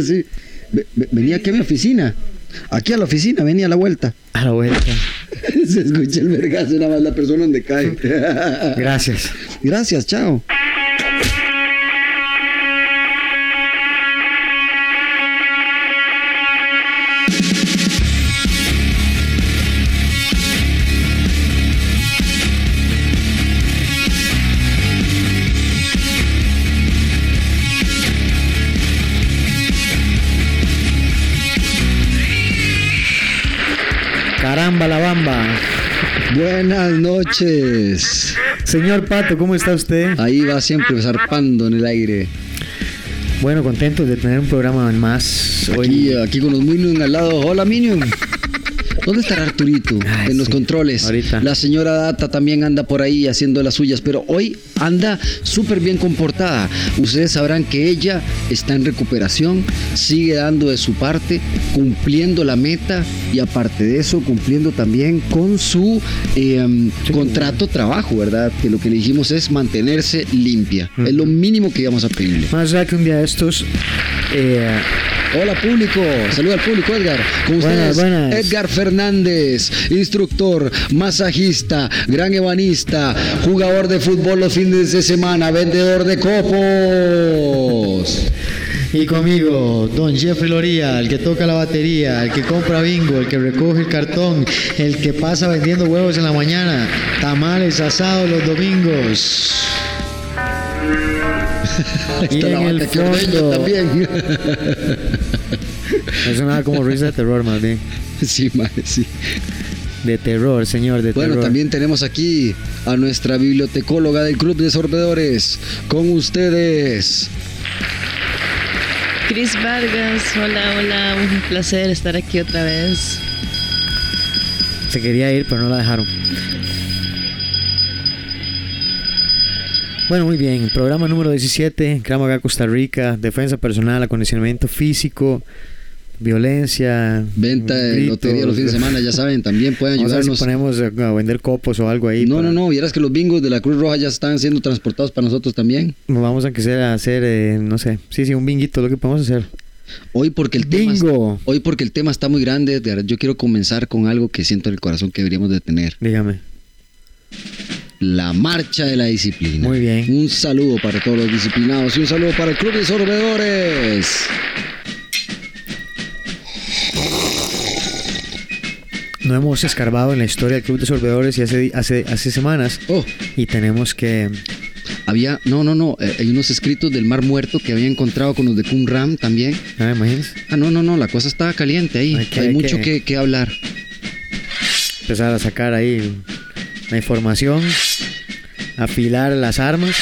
Sí. Ve- ve- Venía aquí a mi oficina. Aquí a la oficina, venía a la vuelta. A la vuelta. Se escucha el vergazo, nada más la persona donde cae. Gracias. Gracias, chao. Caramba. Buenas noches. Señor Pato, ¿cómo está usted? Ahí va siempre zarpando en el aire. Bueno, contento de tener un programa más. Aquí, aquí con los Minions al lado. Hola, Minion. ¿Dónde estará Arturito? Ay, en los sí, controles. ahorita. La señora Data también anda por ahí haciendo las suyas, pero hoy anda súper bien comportada. Ustedes sabrán que ella está en recuperación, sigue dando de su parte, cumpliendo la meta y aparte de eso, cumpliendo también con su eh, Sí. contrato trabajo, ¿verdad? Que lo que le dijimos es mantenerse limpia. Es lo mínimo que íbamos a pedirle. Más allá que un día de estos. eh, Hola público, saluda al público Edgar. Con Buenas, ustedes buenas. Edgar Fernández, instructor, masajista, gran ebanista, jugador de fútbol los fines de semana, vendedor de copos. y conmigo, don Jeffrey Loría, el que toca la batería, el que compra bingo, el que recoge el cartón, el que pasa vendiendo huevos en la mañana, tamales asados los domingos. y en el fondo. también. Eso nada como risa de terror, más bien. sí, madre, sí. De terror, señor, de Bueno, terror. también tenemos aquí a nuestra bibliotecóloga del Club de Sorbedores. Con ustedes. Cris Vargas, hola, hola, un placer estar aquí otra vez. Se quería ir, pero no la dejaron. Bueno, muy bien. Programa número 17, Krav Maga Costa Rica, defensa personal, acondicionamiento físico, violencia. Venta de lotería los fines de semana, ya saben, también pueden Vamos a ver si ayudarnos. ponemos a vender copos o algo ahí. No, para- no, no, vieras que los bingos de la Cruz Roja ya están siendo transportados para nosotros también. Vamos a que sea hacer, eh, no sé. Sí, sí, un binguito, lo que podemos hacer. Hoy porque el tema Bingo. hoy porque el tema está muy grande, Edgar, yo quiero comenzar con algo que siento en el corazón que deberíamos de tener, Dígame. la marcha de la disciplina. Muy bien. Un saludo para todos los disciplinados y un saludo para el Club de Sorbedores. No hemos escarbado en la historia del Club de Sorbedores y hace, hace, hace semanas. Oh, Y tenemos que. había, no, no, no, eh, hay unos escritos del Mar Muerto que había encontrado con los de Qumran también. Ah, imagínense. Ah, no, no, no, la cosa estaba caliente ahí. Hay Hay, que- hay mucho que- que, que hablar. empezar a sacar ahí la información, afilar las armas.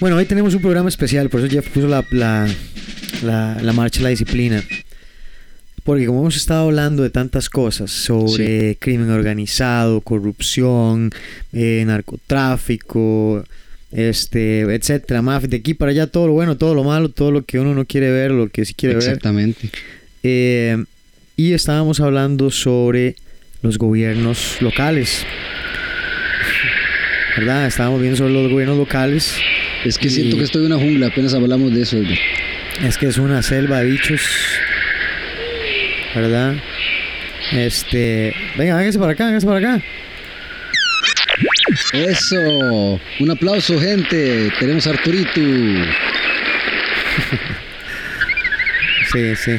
Bueno, hoy tenemos un programa especial, por eso Jeff puso la, la, la, la marcha de la disciplina. Porque como hemos estado hablando de tantas cosas sobre crimen organizado, corrupción, eh, narcotráfico, este, etcétera, mafia, de aquí para allá, todo lo bueno, todo lo malo, todo lo que uno no quiere ver, lo que sí quiere ver. Exactamente. Eh, y estábamos hablando sobre los gobiernos locales. ¿Verdad? Estábamos viendo sobre los gobiernos locales. Es que Y- siento que estoy en una jungla, apenas hablamos de eso. Es que es una selva de bichos. ¿Verdad? Este. Venga, véngase para acá, véngase para acá. Eso, un aplauso gente, tenemos a Arturito. Sí, sí.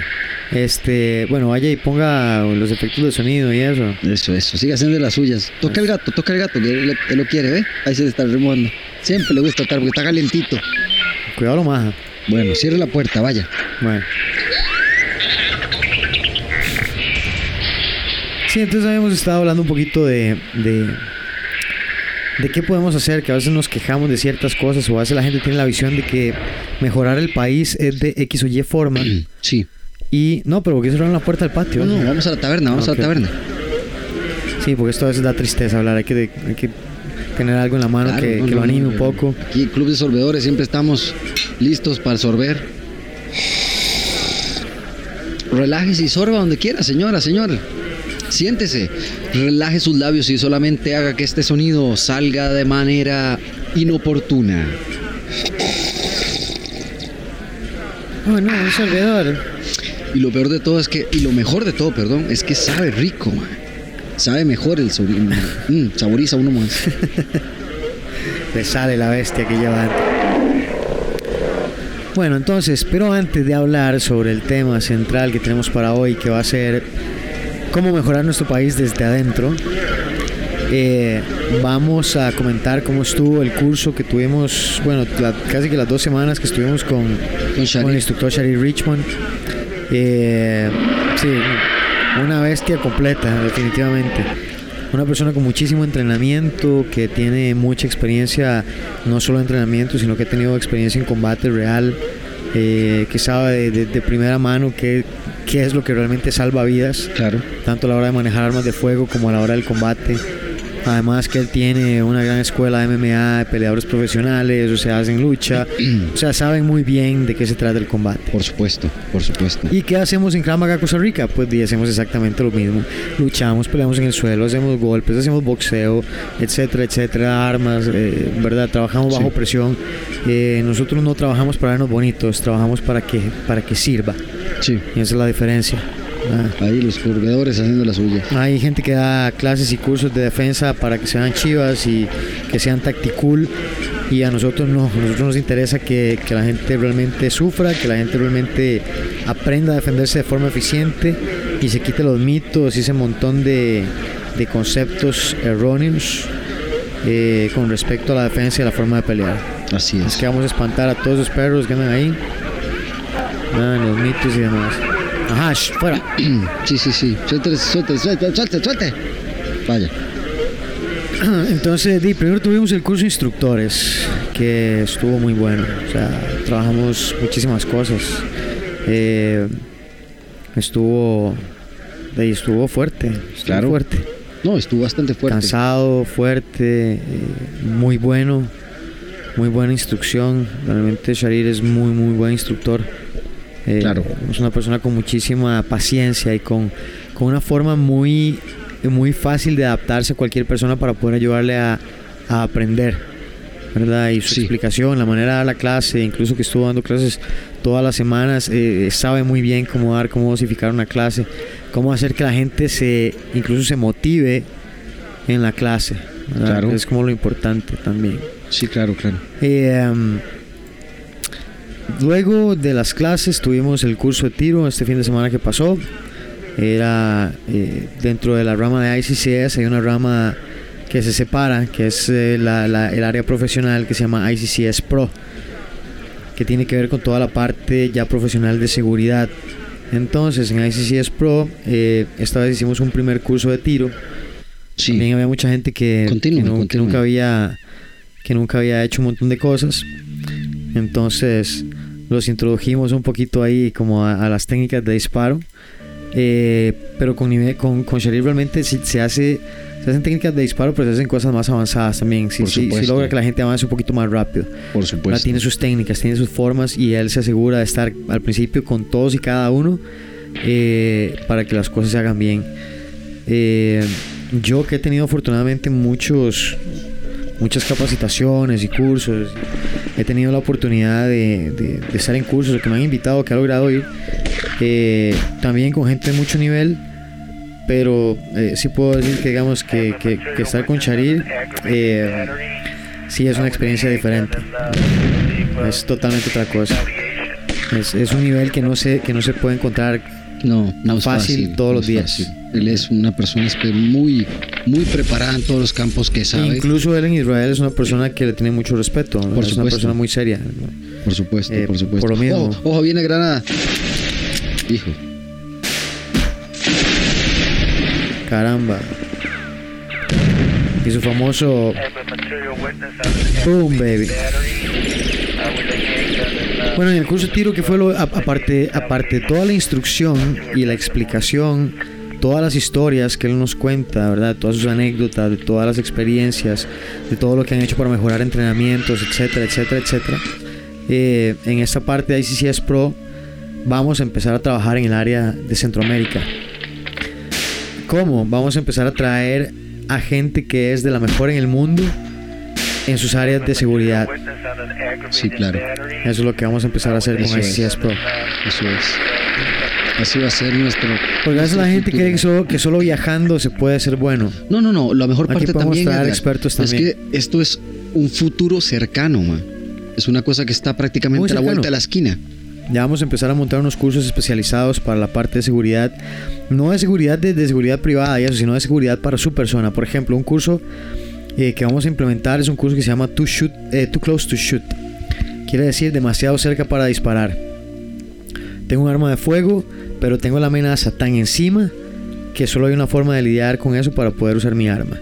Este. Bueno, vaya y ponga los efectos de sonido y eso. Eso, eso, sigue haciendo las suyas. Toca el gato, toca el gato, que él, él lo quiere, ¿ve? Ahí se le está removiendo. Siempre le gusta estar porque está calientito. Cuidado lo maja. Bueno, cierre la puerta, vaya. Bueno. Sí, entonces habíamos estado hablando un poquito de, de, de qué podemos hacer, que a veces nos quejamos de ciertas cosas o a veces la gente tiene la visión de que mejorar el país es de X o Y forma. Sí. Y no, pero porque cerraron la puerta del patio. No, no, vamos a la taberna, vamos a la taberna. Sí, porque esto a veces da tristeza hablar, hay que, hay que tener algo en la mano Claro, que, no, que no, lo anime no, un poco. Aquí, Club de Sorbedores, siempre estamos listos para sorber. Relájese y sorba donde quiera, señora, señor. Siéntese, relaje sus labios y solamente haga que este sonido salga de manera inoportuna. Oh, no, un servidor. Y lo peor de todo es que, y lo mejor de todo, perdón, es que sabe rico, man. Sabe mejor el sobrino. Mm, saboriza uno más. Le sale la bestia que lleva. Bueno, entonces, pero antes de hablar sobre el tema central que tenemos para hoy, que va a ser cómo mejorar nuestro país desde adentro, eh, vamos a comentar cómo estuvo el curso que tuvimos, bueno, la- casi que las dos semanas que estuvimos con, Con Shari. con el instructor Shari Richmond. Eh, sí, una bestia completa, definitivamente. Una persona con muchísimo entrenamiento, que tiene mucha experiencia, no solo de entrenamiento, sino que ha tenido experiencia en combate real, eh, que sabe de, de- de primera mano qué, qué es lo que realmente salva vidas Claro. tanto a la hora de manejar armas de fuego como a la hora del combate. Además que él tiene una gran escuela de MMA, de peleadores profesionales, o sea, hacen lucha, o sea, saben muy bien de qué se trata el combate. Por supuesto, por supuesto. ¿Y qué hacemos en Krav Maga Costa Rica? Pues hacemos exactamente lo mismo. Luchamos, peleamos en el suelo, hacemos golpes, hacemos boxeo, etcétera, etcétera, armas, eh, ¿verdad? Trabajamos bajo Sí. presión. Eh, nosotros no trabajamos para vernos bonitos, trabajamos para que, para que sirva. Sí. Y esa es la diferencia. Ah. Ahí los corredores haciendo la suya. Hay gente que da clases y cursos de defensa para que sean chivas y que sean tacticool. Y a nosotros no, a nosotros nos interesa que, que la gente realmente sufra, que la gente realmente aprenda a defenderse de forma eficiente y se quite los mitos y ese montón de, de conceptos erróneos eh, con respecto a la defensa y a la forma de pelear. Así Es es. que vamos a espantar a todos esos perros que andan ahí. Ah, los mitos y demás. Ajá, sh, fuera. Sí, sí, sí. Suelte, suelte, suelte, suelte, suelte. Vaya. Entonces, di, primero tuvimos el curso de instructores, que estuvo muy bueno. O sea, trabajamos muchísimas cosas. Eh, estuvo, di, estuvo fuerte, estuvo Claro. fuerte. No, estuvo bastante fuerte. Cansado, fuerte, eh, muy bueno, muy buena instrucción. Realmente Sharir es muy, muy buen instructor. Eh, Claro. Es una persona con muchísima paciencia y con, con una forma muy, muy fácil de adaptarse a cualquier persona para poder ayudarle a, a aprender. ¿verdad? Y su Sí. explicación, la manera de dar la clase, incluso que estuvo dando clases todas las semanas, eh, sabe muy bien cómo dar, cómo dosificar una clase, cómo hacer que la gente se, incluso se motive en la clase. Claro. Es como lo importante también. Sí, claro, claro. Eh, um, luego de las clases tuvimos el curso de tiro este fin de semana que pasó. Era eh, dentro de la rama de ICCS, hay una rama que se separa, que es eh, la- la- el área profesional que se llama ICCS Pro, que tiene que ver con toda la parte ya profesional de seguridad. Entonces en ICCS Pro, eh, esta vez hicimos un primer curso de tiro. Sí. También había mucha gente que, Continúe, que no- que nunca había que nunca había hecho un montón de cosas. Entonces los introdujimos un poquito ahí como a, a las técnicas de disparo. Eh, pero con, con, con Sharif realmente sí se hace se hacen técnicas de disparo, pero se hacen cosas más avanzadas también. Sí, sí, sí logra que la gente avance un poquito más rápido. Por supuesto. Tiene sus técnicas, tiene sus formas y él se asegura de estar al principio con todos y cada uno eh, para que las cosas se hagan bien. Eh, yo que he tenido afortunadamente muchos muchas capacitaciones y cursos, he tenido la oportunidad de, estar en cursos que me han invitado, que he logrado ir, eh, también con gente de mucho nivel, pero eh, sí puedo decir que digamos que estar con Charil eh, sí es una experiencia diferente. Es totalmente otra cosa. Es, es un nivel que no se, que no se puede encontrar No, no es fácil fácil, todos los días. fácil. Él es una persona muy, muy preparada en todos los campos que sabe. Incluso él en Israel es una persona que le tiene mucho respeto. Por es una persona muy seria. Por supuesto, Eh, por supuesto. por lo mismo. Ojo, ojo, viene Granada. Hijo. Caramba. Y su famoso Boom, baby. Bueno, en el curso de tiro que fue lo, aparte, aparte toda la instrucción y la explicación, todas las historias que él nos cuenta, ¿verdad? Todas sus anécdotas, de todas las experiencias, de todo lo que han hecho para mejorar entrenamientos, etcétera, etcétera, etcétera. Eh, en esta parte de ICCS Pro vamos a empezar a trabajar en el área de Centroamérica. ¿Cómo? Vamos a empezar a traer a gente que es de la mejor en el mundo en sus áreas de seguridad. Sí, claro. Eso es lo que vamos a empezar a hacer con Eso es. SCS Pro. Eso es. Así va a ser nuestro. Porque a veces la gente cree que solo, que solo viajando se puede ser bueno. No, no, no. La mejor Aquí parte también traer Edgar, expertos es también. que esto es un futuro cercano, man. Es una cosa que está prácticamente a la vuelta de la esquina. Ya vamos a empezar a montar unos cursos especializados para la parte de seguridad. No de seguridad de, de seguridad privada y eso, sino de seguridad para su persona. Por ejemplo, un curso eh, que vamos a implementar es un curso que se llama Too, shoot, eh, Too Close to Shoot. Quiere decir demasiado cerca para disparar. Tengo un arma de fuego, pero tengo la amenaza tan encima que solo hay una forma de lidiar con eso para poder usar mi arma.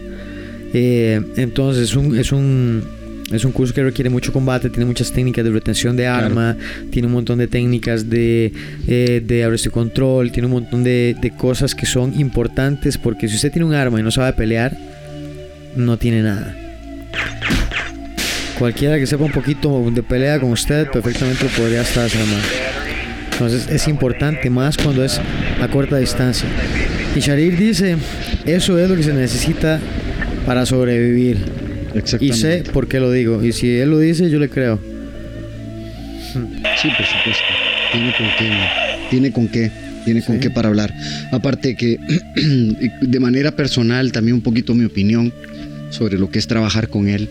Eh, entonces es un, es un es un curso que requiere mucho combate, tiene muchas técnicas de retención de Claro. arma, tiene un montón de técnicas de, eh, de arresto y control, tiene un montón de, de cosas que son importantes porque si usted tiene un arma y no sabe pelear, no tiene nada. Cualquiera que sepa un poquito de pelea con usted perfectamente lo podría estar desarmado. Entonces es importante más cuando es a corta distancia. Y Sharir dice, eso es lo que se necesita para sobrevivir. Y sé por qué lo digo. Y si él lo dice, yo le creo. Sí, por supuesto. Tiene con qué. Tiene con qué. Tiene con Sí. qué para hablar. Aparte que de manera personal, también un poquito mi opinión sobre lo que es trabajar con él.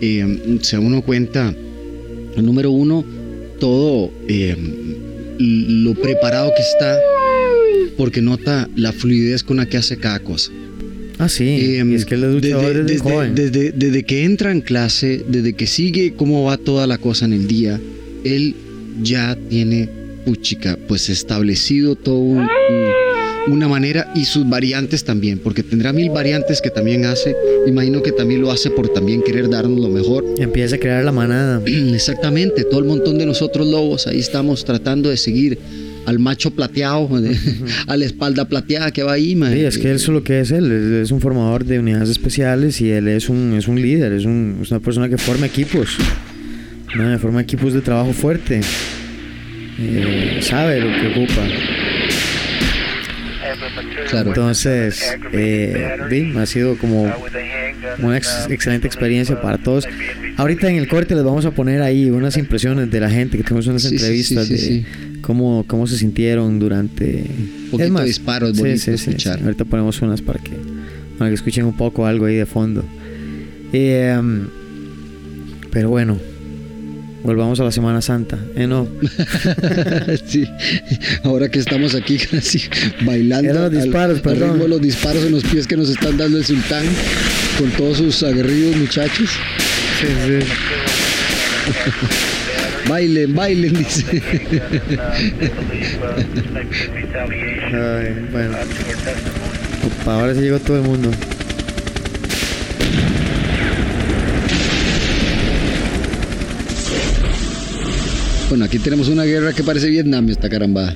Eh, se uno cuenta, número uno, todo eh, lo preparado que está, porque nota la fluidez con la que hace cada cosa. Ah, sí. Eh, y es que luchador desde, desde, joven. desde- desde que entra en clase, desde que sigue cómo va toda la cosa en el día, él ya tiene, puchica, pues establecido todo un- un- una manera y sus variantes también, porque tendrá mil variantes que también hace. Imagino que también lo hace por también querer darnos lo mejor. Empieza a crear la manada. Exactamente, todo el montón de nosotros lobos, ahí estamos tratando de seguir al macho plateado, a la espalda plateada que va ahí, mae. Sí, es que eso es lo que es él. Es, es un formador de unidades especiales y él es un, es un líder. Es, un- es una persona que forma equipos. ¿no? Forma equipos de trabajo fuerte. Eh, sabe lo que ocupa. Claro. Entonces, eh, ha sido como una ex- excelente experiencia para todos. Ahorita en el corte les vamos a poner ahí unas impresiones de la gente, que tenemos unas Sí, sí, sí, entrevistas sí, de. Cómo, cómo se sintieron durante... poquito de disparos, sí, bonito sí, sí, escuchar. Ahorita ponemos unas para que, para que escuchen un poco algo ahí de fondo. Eh, um, pero bueno, volvamos a la Semana Santa. Eh, no. sí, ahora que estamos aquí casi bailando. Eran los al- disparos, al perdón. ritmo de los disparos en los pies que nos están dando el sultán con todos sus aguerridos muchachos. Sí, sí. Bailen, bailen, dice. Ay, bueno. Opa, ahora sí llegó todo el mundo. Bueno, aquí tenemos una guerra que parece Vietnam, esta carambada.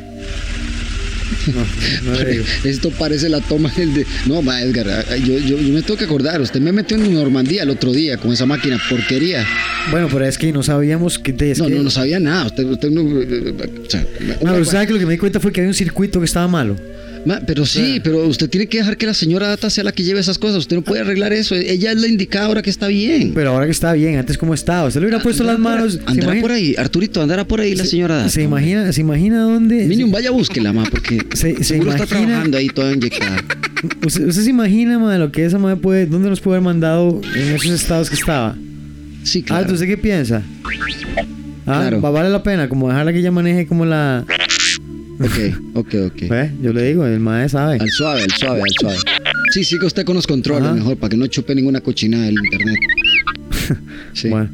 No, no. Esto parece la toma del de. No, va, Edgar, yo, yo, yo me tengo que acordar. Usted me metió en Normandía el otro día con esa máquina porquería. Bueno, pero es que no sabíamos que... es No, que- no, no sabía nada. Usted, usted no. o sea, Ah, una- pero ¿sabe que lo que me di cuenta fue que había un circuito que estaba malo? Ma, pero sí, pero usted tiene que dejar que la señora Data sea la que lleve esas cosas. Usted no puede arreglar eso. Ella es la indicada ahora que está bien. Pero ahora que está bien, antes cómo estaba. Usted le hubiera puesto las manos. ¿se Andará por ahí. Arturito, andará por ahí la señora Data. ¿Se imagina, ¿Se imagina dónde? Minium, vaya, búsquela, ma, porque Se- está trabajando ahí toda inyectada. ¿Usted, usted se imagina, madre, lo que esa madre puede. ¿Dónde nos puede haber mandado en esos estados que estaba? Sí, Ah, claro. ¿usted qué piensa? Ah, Claro. va- vale la pena, como dejarla que ella maneje como la. Ok, ok, ok. ¿Ve? Yo le digo, el madre sabe. Al suave, al suave, al suave. Sí, siga usted con los controles Ajá. mejor, para que no chupe ninguna cochinada del internet. Sí. Bueno.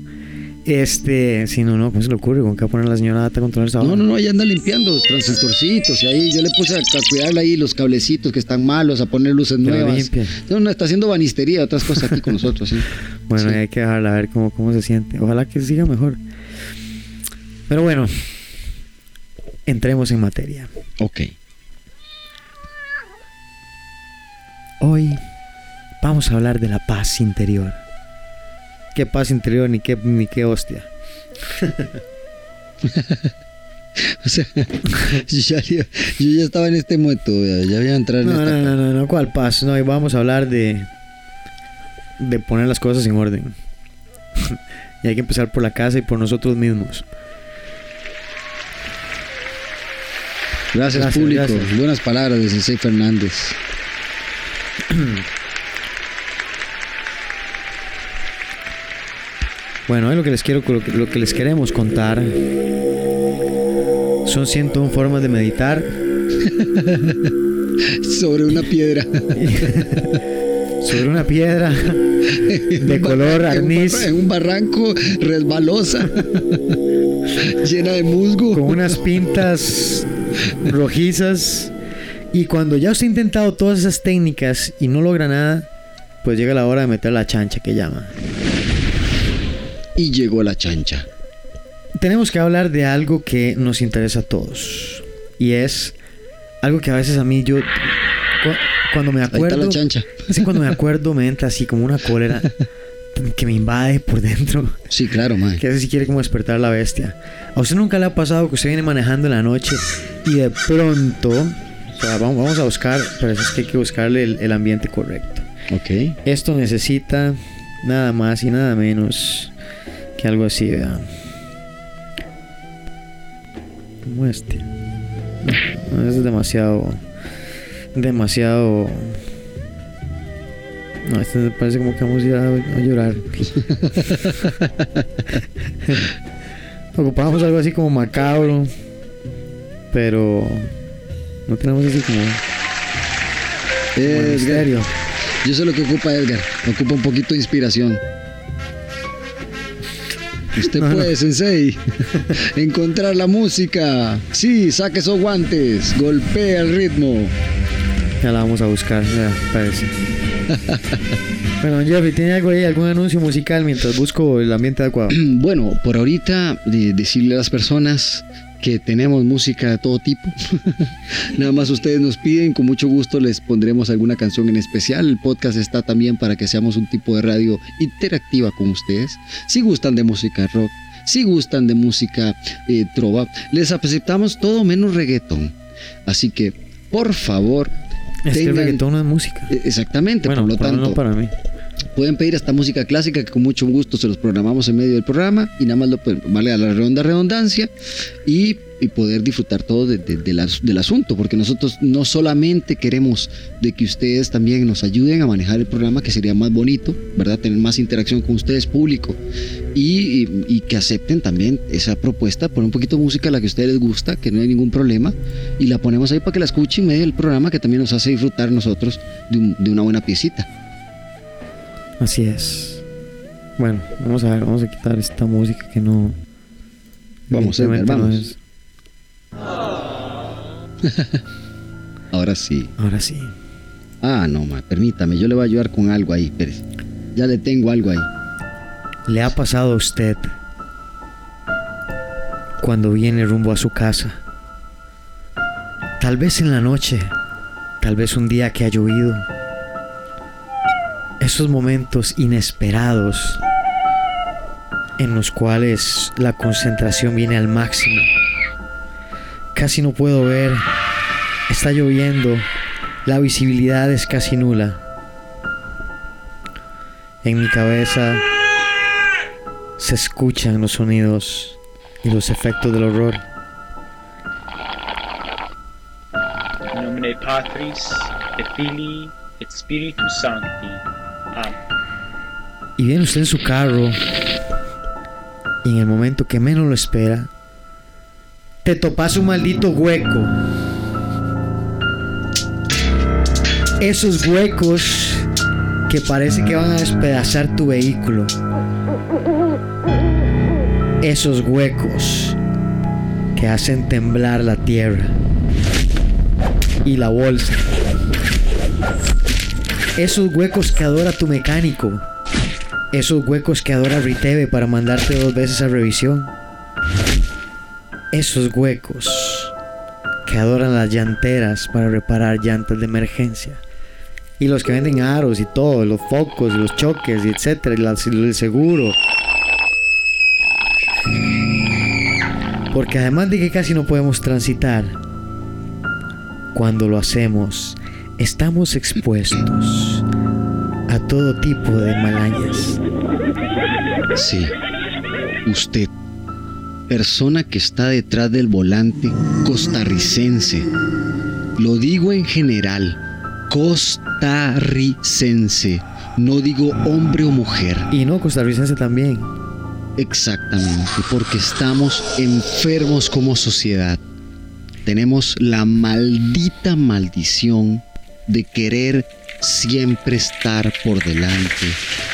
Este, si no, no, ¿cómo se le ocurre? ¿Con qué va a poner la señora data a controlar esa No, no, no, ella anda limpiando transistorcitos y ahí yo le puse a, a cuidarle ahí los cablecitos que están malos, a poner luces Pero nuevas. limpia. No, no, está haciendo banistería, otras cosas aquí con nosotros, sí. Bueno, Sí. hay que dejarla a ver cómo, cómo se siente. Ojalá que siga mejor. Pero bueno, entremos en materia. Ok. Hoy vamos a hablar de la paz interior. ¿Qué paz interior ni qué, ni qué hostia? O sea, yo ya, yo ya estaba en este momento, ya, ya voy a entrar en No, esta. no, no, no, no, ¿cuál paz? No, hoy vamos a hablar de, de poner las cosas en orden. Y hay que empezar por la casa y por nosotros mismos. Gracias, Gracias, público. gracias. Buenas palabras de Sensei Fernández. Bueno, lo que les quiero, lo que, les queremos contar son 101 formas de meditar Sobre una piedra. sobre una piedra de color arniz En un barranco resbalosa. llena de musgo. con unas pintas rojizas. Y cuando ya usted ha intentado todas esas técnicas y no logra nada, pues llega la hora de meter la chancha que llama. Y llegó la chancha. Tenemos que hablar de algo que nos interesa a todos. Y es algo que a veces a mí yo... cu- Cuando me Ahí está acuerdo... la chancha. Así cuando me acuerdo me entra así como una cólera que me invade por dentro. Sí, claro, man. Que a veces sí quiere como despertar la bestia. ¿A usted nunca le ha pasado que usted viene manejando en la noche y de pronto... O sea, vamos, vamos a buscar, pero es que hay que buscarle el, el ambiente correcto. Ok. Esto necesita nada más y nada menos que algo así, vean. Como este. No, es demasiado. Demasiado. No, este me parece como que vamos a ir a, a llorar. Ocupamos algo así como macabro. Pero. No tenemos así como. Edgar. misterio. Yo sé lo que ocupa Edgar. Ocupa un poquito de inspiración. Usted No, no. puede, Sensei, encontrar la música. Sí, saque esos guantes. Golpea el ritmo. Ya la vamos a buscar, ya, parece. bueno, Jeffrey, ¿tiene algo ahí, algún anuncio musical mientras busco el ambiente adecuado? Bueno, por ahorita de- decirle a las personas que tenemos música de todo tipo. Nada más ustedes nos piden, con mucho gusto les pondremos alguna canción en especial. El podcast está también para que seamos un tipo de radio interactiva con ustedes. Si gustan de música rock, si gustan de música eh, trova, les aceptamos todo menos reggaeton. Así que, por favor, Es que el tengan- reggaetón no es música. eh, exactamente, Bueno, por lo tanto, menos para mí. Pueden pedir hasta música clásica que con mucho gusto se los programamos en medio del programa y nada más lo pueden, vale la redonda redundancia y, y poder disfrutar todo de- de- de las- del asunto, porque nosotros no solamente queremos de que ustedes también nos ayuden a manejar el programa, que sería más bonito, ¿verdad? Tener más interacción con ustedes, público, y, y- y que acepten también esa propuesta, poner un poquito de música a la que a ustedes les gusta, que no hay ningún problema, y la ponemos ahí para que la escuchen en medio del programa, que también nos hace disfrutar nosotros de, un- de una buena piecita. Así es. Bueno, vamos a ver, vamos a quitar esta música que no. Vamos, evidentemente no vamos. es- Ahora sí. Ahora sí. Ah, no, ma, permítame, yo le voy a ayudar con algo ahí, Pérez. Ya le tengo algo ahí. ¿Le ha pasado a usted cuando viene rumbo a su casa? Tal vez en la noche, tal vez un día que ha llovido. Esos momentos inesperados en los cuales la concentración viene al máximo. Casi no puedo ver, está lloviendo, la visibilidad es casi nula. En mi cabeza se escuchan los sonidos y los efectos del horror. In nomine Patris et Filii et Spiritus Sancti. Amén. Y viene usted en su carro y en el momento que menos lo espera, te topas un maldito hueco. Esos huecos que parece que van a despedazar tu vehículo. Esos huecos que hacen temblar la tierra y la bolsa. Esos huecos que adora tu mecánico. Esos huecos que adora Riteve para mandarte dos veces a revisión. Esos huecos que adoran las llanteras para reparar llantas de emergencia. Y los que venden aros y todo, los focos y los choques y etcétera, y el seguro. Porque además de que casi no podemos transitar, cuando lo hacemos, estamos expuestos a todo tipo de malañas. Sí. usted, persona que está detrás del volante costarricense, lo digo en general, costarricense, no digo hombre o mujer. Y no, costarricense también. Exactamente, porque estamos enfermos como sociedad. Tenemos la maldita maldición de querer siempre estar por delante,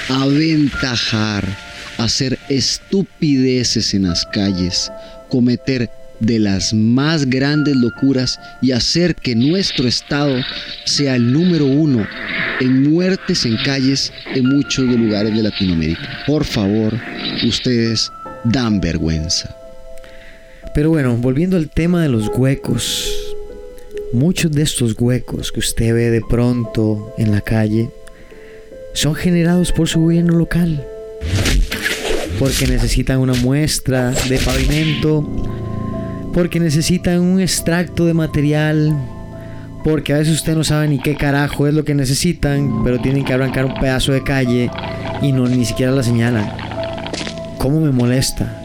aventajar, hacer estupideces en las calles, cometer de las más grandes locuras y hacer que nuestro estado sea el número uno en muertes en calles en muchos lugares de Latinoamérica. Por favor, ustedes dan vergüenza. Pero bueno, volviendo al tema de los huecos. Muchos de estos huecos que usted ve de pronto en la calle son generados por su gobierno local. Porque necesitan una muestra de pavimento, porque necesitan un extracto de material, porque a veces usted no sabe ni qué carajo es lo que necesitan, pero tienen que arrancar un pedazo de calle y no ni siquiera la señalan. ¿Cómo me molesta?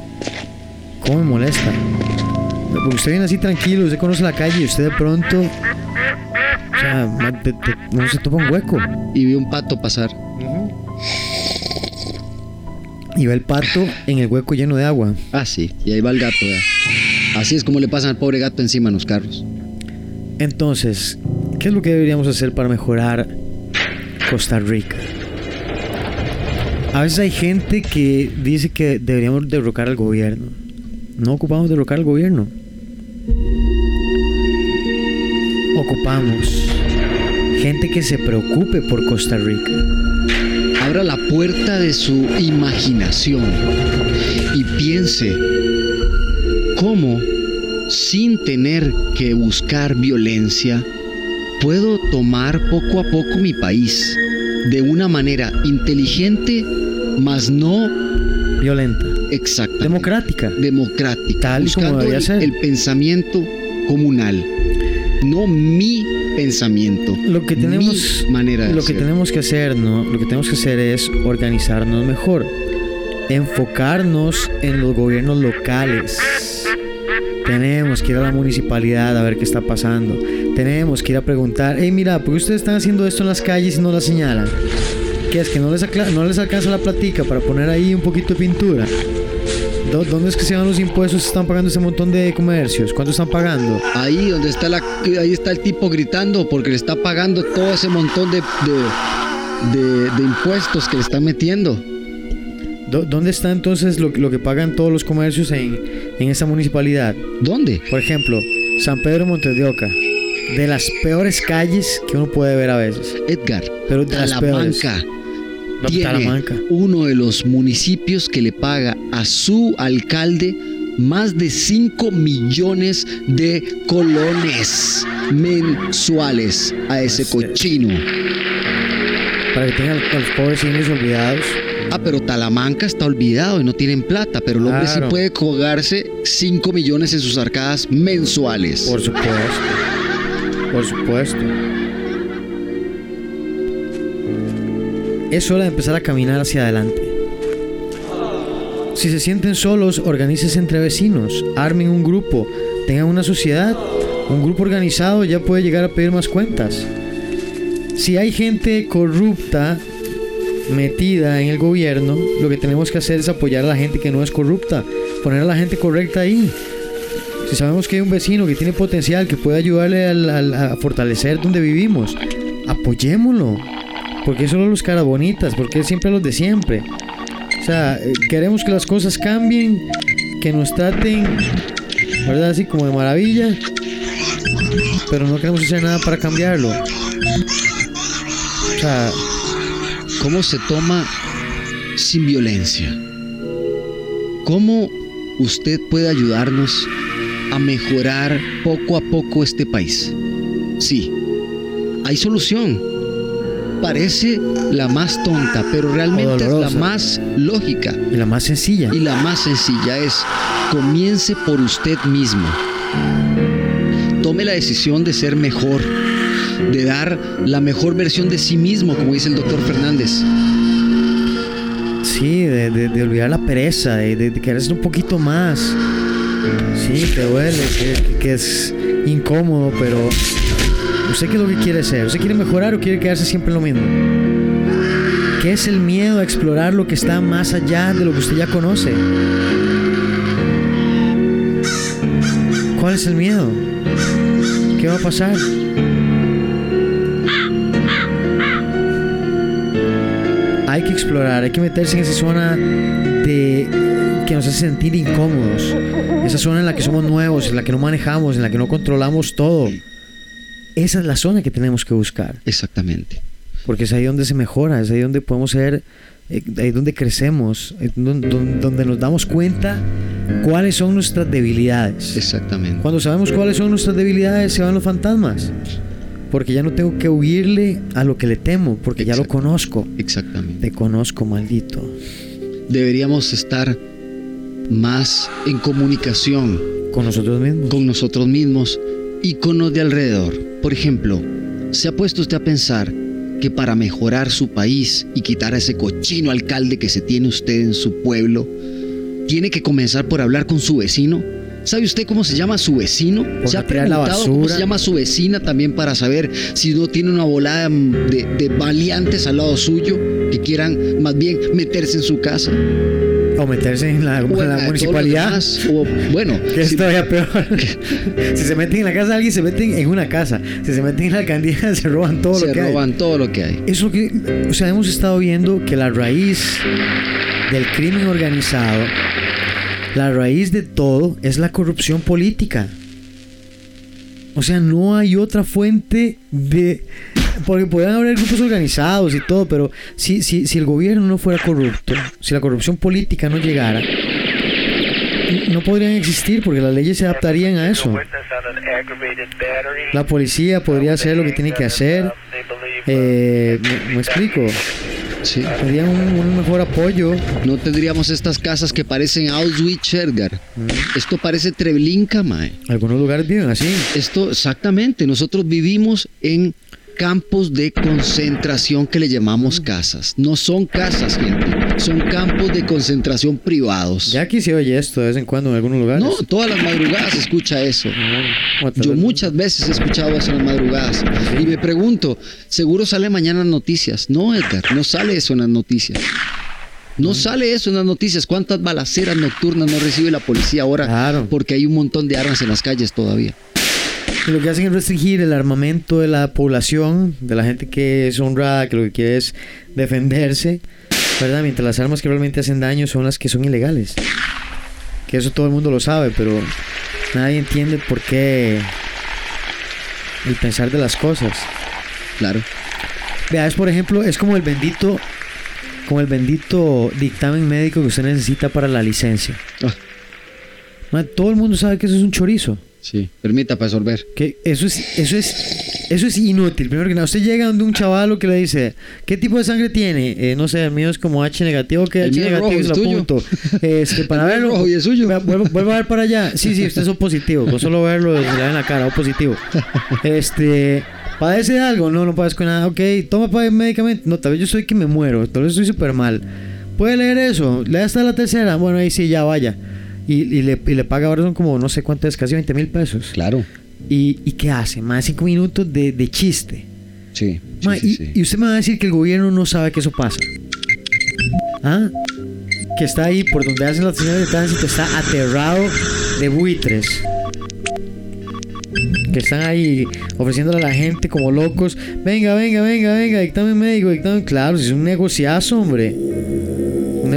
¿Cómo me molesta? Porque usted viene así tranquilo, usted conoce la calle y usted de pronto. O sea, no se topa un hueco. Y vi un pato pasar. Y ve el pato en el hueco lleno de agua. Ah, sí, y ahí va el gato. Así es como le pasan al pobre gato encima en los carros. Entonces, ¿qué es lo que deberíamos hacer para mejorar Costa Rica? A veces hay gente que dice que deberíamos derrocar al gobierno. No ocupamos derrocar al gobierno. Ocupamos gente que se preocupe por Costa Rica. Abra la puerta de su imaginación y piense cómo, sin tener que buscar violencia, puedo tomar poco a poco mi país de una manera inteligente, mas no Violenta. exacta. Democrática. democrática, Tal como buscando el, ser. el pensamiento comunal, no mi pensamiento, Lo que tenemos, manera lo que tenemos que hacer, ¿no? Lo que tenemos que hacer es organizarnos mejor, enfocarnos en los gobiernos locales. Tenemos que ir a la municipalidad a ver qué está pasando. Tenemos que ir a preguntar, hey, mira, ¿por qué ustedes están haciendo esto en las calles y no la señalan? ¿Qué es que no les, no les alcanza la platica para poner ahí un poquito de pintura? ¿Dó- ¿Dónde es que se van los impuestos? ¿Están pagando ese montón de comercios? ¿Cuánto están pagando? Ahí donde está la, ahí está el tipo gritando porque le está pagando todo ese montón de, de, de- de impuestos que le están metiendo. ¿Dó- ¿Dónde está entonces lo, lo que pagan todos los comercios en, en esa municipalidad? ¿Dónde? Por ejemplo, San Pedro Montes de Oca, de las peores calles que uno puede ver a veces. Edgar, Pero de las peores. Tiene uno de los municipios que le paga a su alcalde más de 5 millones de colones mensuales a ese cochino. Para que tengan a los pobres indios olvidados. Ah, pero Talamanca está olvidado y no tienen plata, pero el hombre sí puede colgarse 5 millones en sus arcadas mensuales. Por supuesto. Por supuesto. Es hora de empezar a caminar hacia adelante. Si se sienten solos, organícense entre vecinos, armen un grupo, tengan una sociedad, un grupo organizado ya puede llegar a pedir más cuentas. Si hay gente corrupta metida en el gobierno, lo que tenemos que hacer es apoyar a la gente que no es corrupta, poner a la gente correcta ahí. Si sabemos que hay un vecino que tiene potencial, que puede ayudarle a fortalecer donde vivimos, apoyémoslo. Porque solo los caras bonitas, porque siempre los de siempre. O sea, eh, queremos que las cosas cambien, que nos traten, ¿verdad? Así como de maravilla. Pero no queremos hacer nada para cambiarlo. O sea, ¿Cómo se toma sin violencia? ¿Cómo usted puede ayudarnos a mejorar poco a poco este país? Sí, hay solución. Parece la más tonta, pero realmente es la más lógica. y la más sencilla. Y la más sencilla es, comience por usted mismo. Tome la decisión de ser mejor, de dar la mejor versión de sí mismo, como dice el doctor Fernández. Sí, de, de- de olvidar la pereza, de, de, de querer hacer un poquito más. Sí, te duele, que, que es incómodo, pero ¿usted qué es lo que quiere hacer? ¿Usted quiere mejorar o quiere quedarse siempre en lo mismo? ¿Qué es el miedo a explorar lo que está más allá de lo que usted ya conoce? ¿Cuál es el miedo? ¿Qué va a pasar? Hay que explorar, hay que meterse en esa zona de que nos hace sentir incómodos. Esa zona en la que somos nuevos, en la que no manejamos, en la que no controlamos todo. Esa es la zona que tenemos que buscar. Exactamente. Porque es ahí donde se mejora, es ahí donde podemos ser, eh, ahí donde crecemos, eh, don- don- donde nos damos cuenta cuáles son nuestras debilidades. Exactamente. Cuando sabemos cuáles son nuestras debilidades, se van los fantasmas. Porque ya no tengo que huirle a lo que le temo, porque ya lo conozco. Exactamente. Te conozco, maldito. Deberíamos estar más en comunicación Con nosotros mismos. con nosotros mismos y con los de alrededor. Por ejemplo, ¿se ha puesto usted a pensar que para mejorar su país y quitar a ese cochino alcalde que se tiene usted en su pueblo, tiene que comenzar por hablar con su vecino? ¿Sabe usted cómo se llama su vecino? ¿Se ha preguntado cómo se llama su vecina también para saber si no tiene una volada de, de valiantes al lado suyo que quieran más bien meterse en su casa? O meterse en la, la municipalidad. demás, o, bueno, Que es si- todavía peor. si se meten en la casa de alguien, se meten en una casa. Si se meten en la alcaldía, se roban todo se lo que hay. roban todo lo que hay. Eso que, o sea, hemos estado viendo que la raíz del crimen organizado, la raíz de todo es la corrupción política. O sea, no hay otra fuente de... Porque podrían haber grupos organizados y todo, pero si, si, si el gobierno no fuera corrupto, si la corrupción política no llegara, no podrían existir porque las leyes se adaptarían a eso. La policía podría hacer lo que tiene que hacer. Eh, ¿me, me explico? Sí. Tendrían un, un mejor apoyo. No tendríamos estas casas que parecen Auschwitz, Edgar. Esto parece Treblinka, mae. Algunos lugares viven así. Esto, exactamente. Nosotros vivimos en campos de concentración que le llamamos casas. No son casas, gente. Son campos de concentración privados. Ya aquí se oye esto de vez en cuando en algunos lugares. No, todas las madrugadas se escucha eso. Tal Yo muchas veces he escuchado eso en las madrugadas. Y me pregunto, ¿seguro sale mañana en noticias? No, Edgar, no sale eso en las noticias. No sale eso en las noticias. ¿Cuántas balaceras nocturnas no recibe la policía ahora? Claro. Porque hay un montón de armas en las calles todavía. Lo que hacen es restringir el armamento de la población, de la gente que es honrada, que lo que quiere es defenderse, ¿verdad? Mientras las armas que realmente hacen daño son las que son ilegales. Que eso todo el mundo lo sabe, pero nadie entiende por qué el pensar de las cosas. Claro. Vea, es por ejemplo, es como el bendito, como el bendito dictamen médico que usted necesita para la licencia. Ah, todo el mundo sabe que eso es un chorizo. Sí, permita para. Que eso es, eso es, eso es inútil. Primero que nada, usted llega donde un chavalo que le dice, ¿qué tipo de sangre tiene? Eh, no sé, el mío es como H negativo, que El H mío negativo rojo, ¿es lo apunto. Este, para El verlo. rojo y es suyo. Vuelvo, vuelvo a ver para allá. Sí, sí, usted es positivo. Con solo verlo en la cara, O positivo. Este. ¿Padece de algo? No, no padezco nada. Ok, toma pa- medicamento. No, tal vez yo soy que me muero. Tal vez estoy súper mal. ¿Puede leer eso? Lea hasta la tercera. Bueno, ahí sí, ya vaya. Y, y le, y le paga ahora son como, no sé cuánto es, casi 20 mil pesos. Claro. ¿Y, ¿Y qué hace? Más de 5 minutos de, de chiste. Sí. sí, Ma, sí, y, sí. y usted me va a decir que el gobierno no sabe que eso pasa. ¿Ah? Que está ahí por donde hacen las señales de tránsito, está aterrado de buitres. Que están ahí ofreciéndole a la gente como locos. Venga, venga, venga, venga, dictamen médico, dictamen. Claro, si es un negociazo, hombre.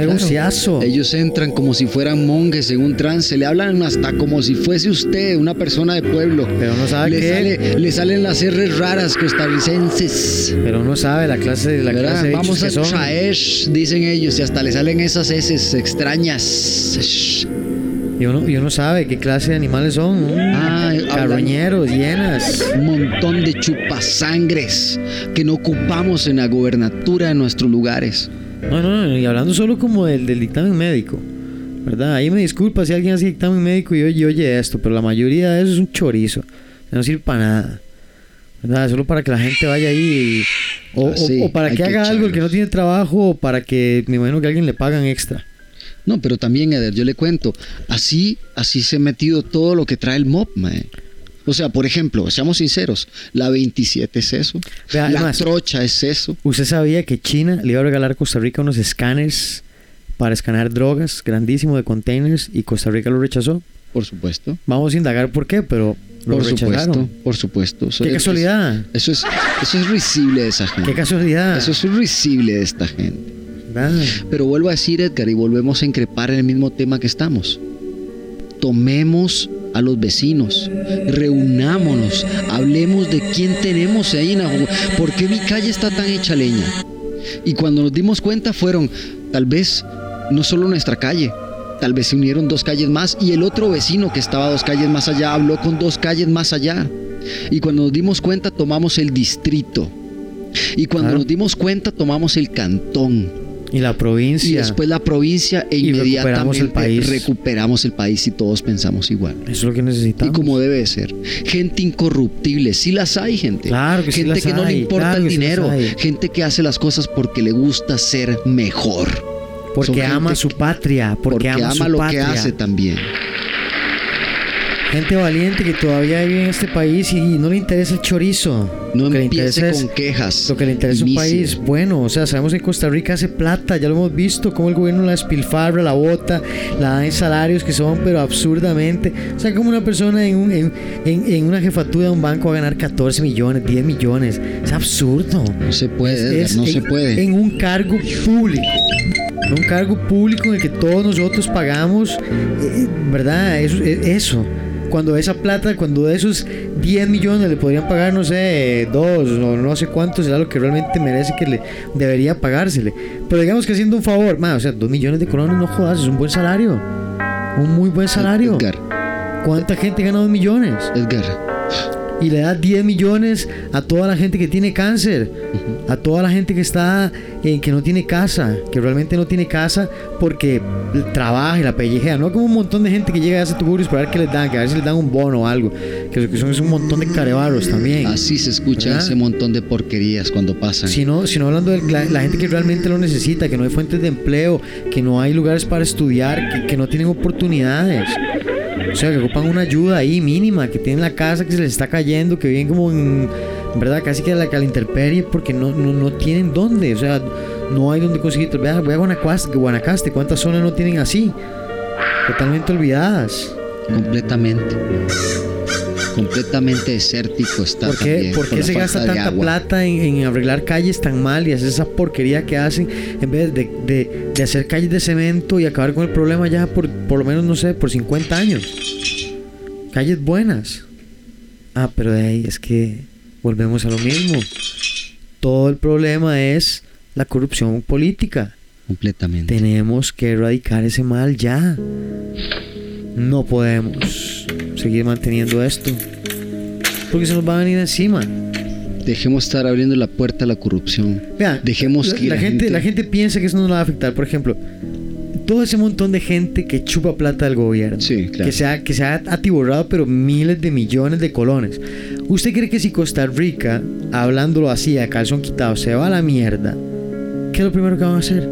Negociazo. Ellos entran como si fueran monjes en un trance, le hablan hasta como si fuese usted una persona de pueblo. Pero no sabe le, qué. sale- le salen las R raras costarricenses. Pero uno sabe la clase, la ¿verdad? clase de Vamos a traer, dicen ellos, y hasta le salen esas S extrañas. Y uno, y uno sabe qué clase de animales son. ¿no? Ah, Carroñeros, hienas. Un montón de chupasangres que no ocupamos en la gobernatura de nuestros lugares. No, no, no, y hablando solo como del, del dictamen médico, ¿verdad? Ahí me disculpa si alguien hace dictamen médico y oye, oye esto, pero la mayoría de eso es un chorizo, no sirve para nada. ¿verdad? Solo para que la gente vaya ahí. y- o, Ah, sí, o- o para que que haga algo el que no tiene trabajo o para que me imagino que a alguien le pagan extra. No, pero también, Eder, yo le cuento, así, así se ha metido todo lo que trae el MOB, mae. O sea, por ejemplo, seamos sinceros, la 27 es eso, Vea, la además- trocha es eso. ¿Usted sabía que China le iba a regalar a Costa Rica unos escáneres para escanear drogas grandísimo de containers y Costa Rica lo rechazó? Por supuesto. Vamos a indagar por qué, pero lo Por rechazaron. supuesto, por supuesto. Eso Qué casualidad. Eso es, eso es risible de esa gente. Qué casualidad. Eso es risible de esta gente. Pero vuelvo a decir, Edgar, y volvemos a increpar en el mismo tema que estamos. Tomemos a los vecinos, reunámonos, hablemos de quién tenemos ahí en ¿Por qué mi calle está tan hecha leña? Y cuando nos dimos cuenta fueron, tal vez, no solo nuestra calle, tal vez se unieron dos calles más y el otro vecino que estaba dos calles más allá habló con dos calles más allá. Y cuando nos dimos cuenta tomamos el distrito. Y cuando Claro. nos dimos cuenta tomamos el cantón. Y la Y provincia. después la provincia e Y inmediatamente recuperamos el país. recuperamos el país y todos pensamos igual. Eso es lo que Y necesitamos. como debe de ser. Gente incorruptible, sí las hay, gente. Claro que sí gente las que no le hay, importa claro el sí dinero. hay. Gente que hace las cosas porque le gusta ser mejor. Porque Son ama su patria. Porque, Porque, ama, ama, su lo patria. que hace también. Gente valiente que todavía vive en este país y no le interesa el chorizo. No lo que le interesa con quejas. Lo que le interesa un país bueno, o sea, sabemos que Costa Rica hace plata, ya lo hemos visto, cómo el gobierno la despilfarra, la bota, la da en salarios que son pero absurdamente. O sea, como una persona en, un- en, en- en una jefatura de un banco va a ganar 14 millones, 10 millones. Es absurdo. No se puede, Es- Edgar, es no se puede. En un cargo público. En un cargo público en el que todos nosotros pagamos, eh, ¿verdad? Eso, eh, eso. Cuando esa plata, cuando de esos 10 millones le podrían pagar, no sé, dos o no sé cuánto será lo que realmente merece que le debería pagársele. Pero digamos que haciendo un favor, ma, o sea, 2 millones de colones, no jodas, es un buen salario. Un muy buen salario. Edgar, ¿Cuánta gente gana 2 millones? Edgar, y le da 10 millones a toda la gente que tiene cáncer, a toda la gente que está eh, que no tiene casa, que realmente no tiene casa porque trabaja y la pellejea, no como un montón de gente que llega a ese tuguris para ver qué les dan, que a ver si les dan un bono o algo, que lo que son es un montón de carebarros también. así se escucha ¿Verdad? ese montón de porquerías cuando pasan. Sino, sino hablando de la, la gente que realmente lo necesita, que no hay fuentes de empleo, que no hay lugares para estudiar, que, que no tienen oportunidades. O sea, que ocupan una ayuda ahí mínima, que tienen la casa que se les está cayendo, que viven como en, verdad, casi que a la, a intemperie porque no, no, no tienen dónde. O sea, no hay dónde conseguir. Vea, voy a Guanacaste, Guanacaste, ¿cuántas zonas no tienen así? Totalmente olvidadas. Completamente. Completamente desértico está ¿Por qué, también, por por qué la se gasta tanta plata en, en arreglar calles tan mal y hacer esa porquería que hacen en vez de, de- de hacer calles de cemento y acabar con el problema ya por, por lo menos, no sé, por 50 años? Calles buenas. Ah, pero de ahí es que volvemos a lo mismo. Todo el problema es la corrupción política. Completamente. Tenemos que erradicar ese mal ya. No podemos seguir manteniendo esto. Porque se nos va a venir encima. Dejemos estar abriendo la puerta a la corrupción. Vea, Dejemos que la la gente, gente- la gente piensa que eso no nos va a afectar. Por ejemplo, todo ese montón de gente que chupa plata del gobierno. Sí, claro. Que se ha, que se ha atiborrado, pero miles de millones de colones. ¿Usted cree que si Costa Rica, hablándolo así, a calzón quitado, se va a la mierda, ¿qué es lo primero que van a hacer?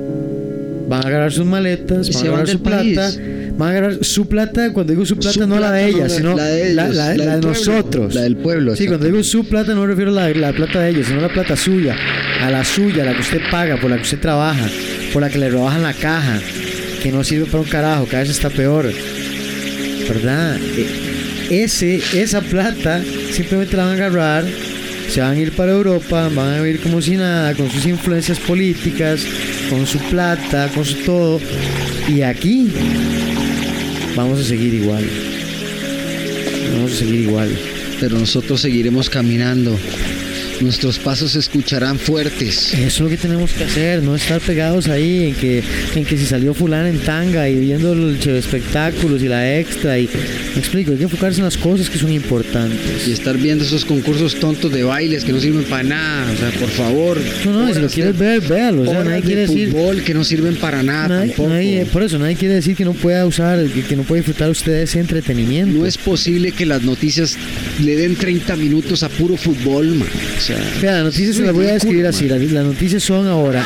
Van a agarrar sus maletas, van se a agarrar su país. plata. Van a agarrar su plata, cuando digo su plata, Su no la de plata, ellas, no sino la de ellos, la- la la del de nosotros. la del pueblo, Sí, cuando digo su plata no me refiero a la, la plata de ellos, sino a la plata suya, a la suya, la que usted paga, por la que usted trabaja, por la que le rebajan la caja, que no sirve para un carajo, cada vez está peor. ¿Verdad? E- Ese, esa plata simplemente la van a agarrar, se van a ir para Europa, van a vivir como si nada, con sus influencias políticas, con su plata, con su todo. Y aquí vamos a seguir igual. Vamos a seguir igual. Pero nosotros seguiremos caminando Nuestros pasos se escucharán fuertes. Eso es lo que tenemos que hacer, no estar pegados ahí en que, en que si salió fulano en tanga y viendo los espectáculos y la extra y me explico, hay que enfocarse en las cosas que son importantes. Y estar viendo esos concursos tontos de bailes que no sirven para nada. O sea, por favor. No, no, si lo quieres ver, véalo. O sea, nadie de quiere decir. fútbol que no sirven para nada nadie- tampoco. nadie- por eso, nadie quiere decir que no pueda usar, que, que no puede disfrutar usted de ese entretenimiento. No es posible que las noticias le den 30 minutos a puro fútbol, man. Sea, Vea, las noticias se las voy a describir así. Las, las noticias son ahora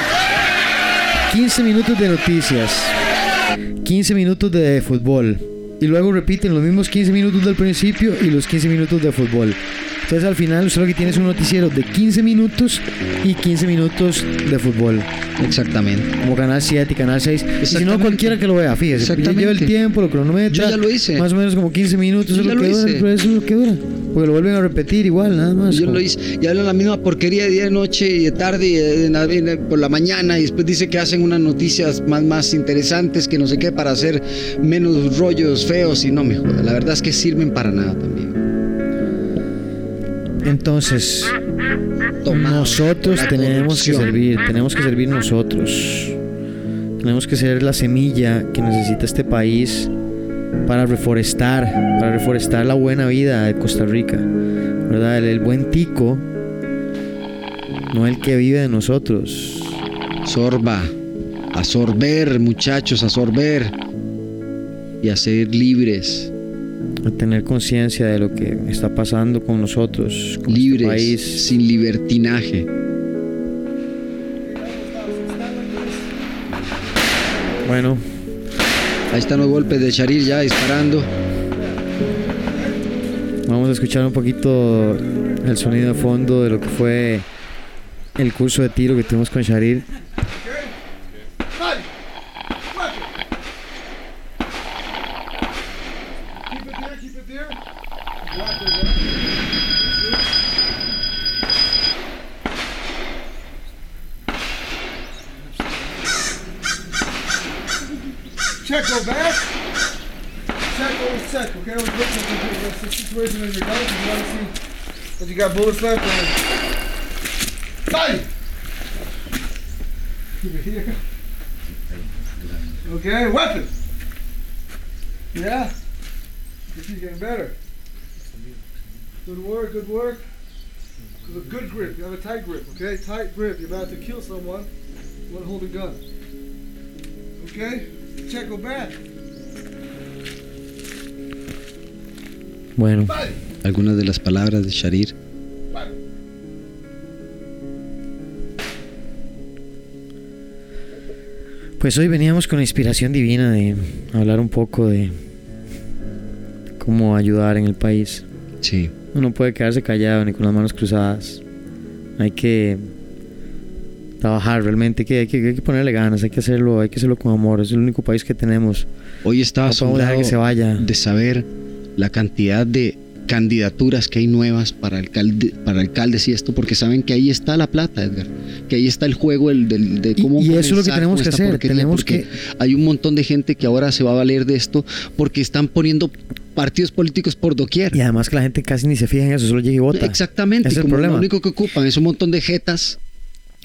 15 minutos de noticias, 15 minutos de fútbol. Y luego repiten los mismos 15 minutos del principio y los 15 minutos de fútbol. Entonces al final usted lo que tiene es un noticiero de 15 minutos y 15 minutos de fútbol. exactamente. Como Canal 7 y Canal 6. Y si no, cualquiera que lo vea, fíjese. Exactamente. Lleva el tiempo, lo cronometra. Yo ya lo hice. Más o menos como 15 minutos. Yo Eso es ya lo que dura. hice. pero Eso es lo que dura. Porque lo vuelven a repetir igual, nada más. Yo lo hice, y hablan la misma porquería de día y noche y de tarde y de- en- por la mañana y después dice que hacen unas noticias más, más interesantes que no sé qué para hacer menos rollos feos y no me joda. La verdad es que sirven para nada también. Entonces, nosotros tenemos que servir, tenemos que servir nosotros. Tenemos que ser la semilla que necesita este país para reforestar, para reforestar la buena vida de Costa Rica. ¿Verdad? El, buen tico, no el que vive de nosotros. Sorba, a sorber, muchachos, a sorber y a ser libres, A tener conciencia de lo que está pasando con nosotros, con este libres, país. sin libertinaje. Bueno, Ahí están los golpes de Sharir ya disparando. Vamos a escuchar un poquito el sonido de fondo de lo que fue el curso de tiro que tuvimos con Sharir. Got bullets left. And... Sight! Keep it here. Okay, weapon. Yeah. This is getting better. Good work, good work. With a good grip. You have a tight grip, okay? Tight grip. You're about to kill someone. You want to hold a gun. Okay? Check go back. Bueno. Algunas de las palabras de Sharir. Pues hoy veníamos con la inspiración divina de hablar un poco de cómo ayudar en el país. Sí. Uno no puede quedarse callado ni con las manos cruzadas. Hay que trabajar realmente, hay que, hay que, hay que ponerle ganas, hay que hacerlo, hay que hacerlo con amor. Es el único país que tenemos. Hoy estaba No podemos dejar asombrado que se vaya. de saber la cantidad de candidaturas que hay nuevas para alcalde, para alcaldes y esto, porque saben que ahí está la plata, Edgar, que ahí está el juego el, del- de Y- cómo y eso es lo que tenemos que hacer, tenemos que- hay un montón de gente que ahora se va a valer de esto porque están poniendo partidos políticos por doquier. Y además que la gente casi ni se fija en eso, solo llega y vota. Exactamente, es el como problema. lo único que ocupan es un montón de jetas.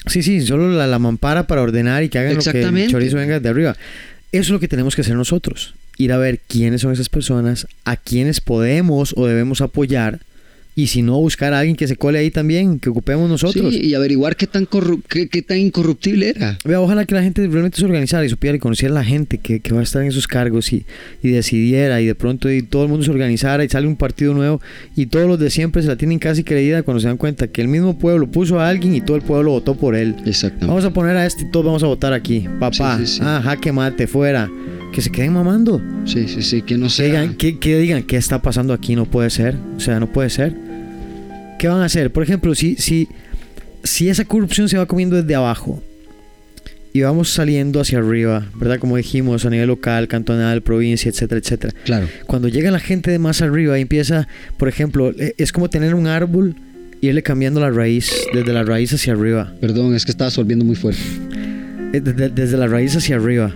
Sí, sí, solo la, la mampara para ordenar y que hagan lo que el chorizo venga de arriba. Eso es lo que tenemos que hacer nosotros. Ir a ver quiénes son esas personas, a quienes podemos o debemos apoyar. Y si no, buscar a alguien que se cole ahí también, que ocupemos nosotros. Sí, y averiguar qué tan, qué, qué tan incorruptible era. Vea, ojalá que la gente realmente se organizara y supiera y conociera a la gente que, que va a estar en esos cargos y, y decidiera y de pronto y todo el mundo se organizara y sale un partido nuevo y todos los de siempre se la tienen casi creída cuando se dan cuenta que el mismo pueblo puso a alguien y todo el pueblo votó por él. Exactamente. Vamos a poner a este y todos vamos a votar aquí. Papá, Sí, sí, sí. ah, jaque mate, fuera. Que se queden mamando. Sí, sí, sí, que no sea. digan, que, que digan, ¿qué está pasando aquí? No puede ser. O sea, no puede ser. ¿Qué van a hacer? Por ejemplo, si, si, si esa corrupción se va comiendo desde abajo y vamos saliendo hacia arriba, ¿verdad? Como dijimos, a nivel local, cantonal, provincia, etcétera, etcétera. Claro. Cuando llega la gente de más arriba y empieza, por ejemplo, e- es como tener un árbol y irle cambiando la raíz, desde la raíz hacia arriba. Perdón, es que estaba solviendo muy fuerte. Eh, Desde, desde la raíz hacia arriba.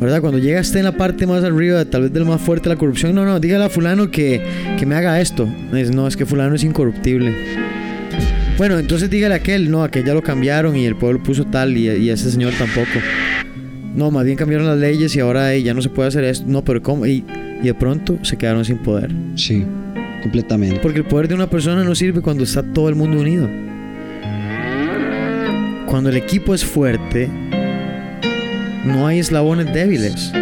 ¿Verdad? Cuando llega esté en la parte más arriba, tal vez del más fuerte la corrupción, no, no, dígale a fulano que, que me haga esto. Es, no, es que fulano es incorruptible. Bueno, entonces dígale a aquel, no, a que ya lo cambiaron y el pueblo puso tal y, y ese señor tampoco. No, más bien cambiaron las leyes y ahora ya no se puede hacer esto. No, pero ¿cómo? Y, y de pronto se quedaron sin poder. Sí, completamente. Porque el poder de una persona no sirve cuando está todo el mundo unido. Cuando el equipo es fuerte, no hay eslabones débiles.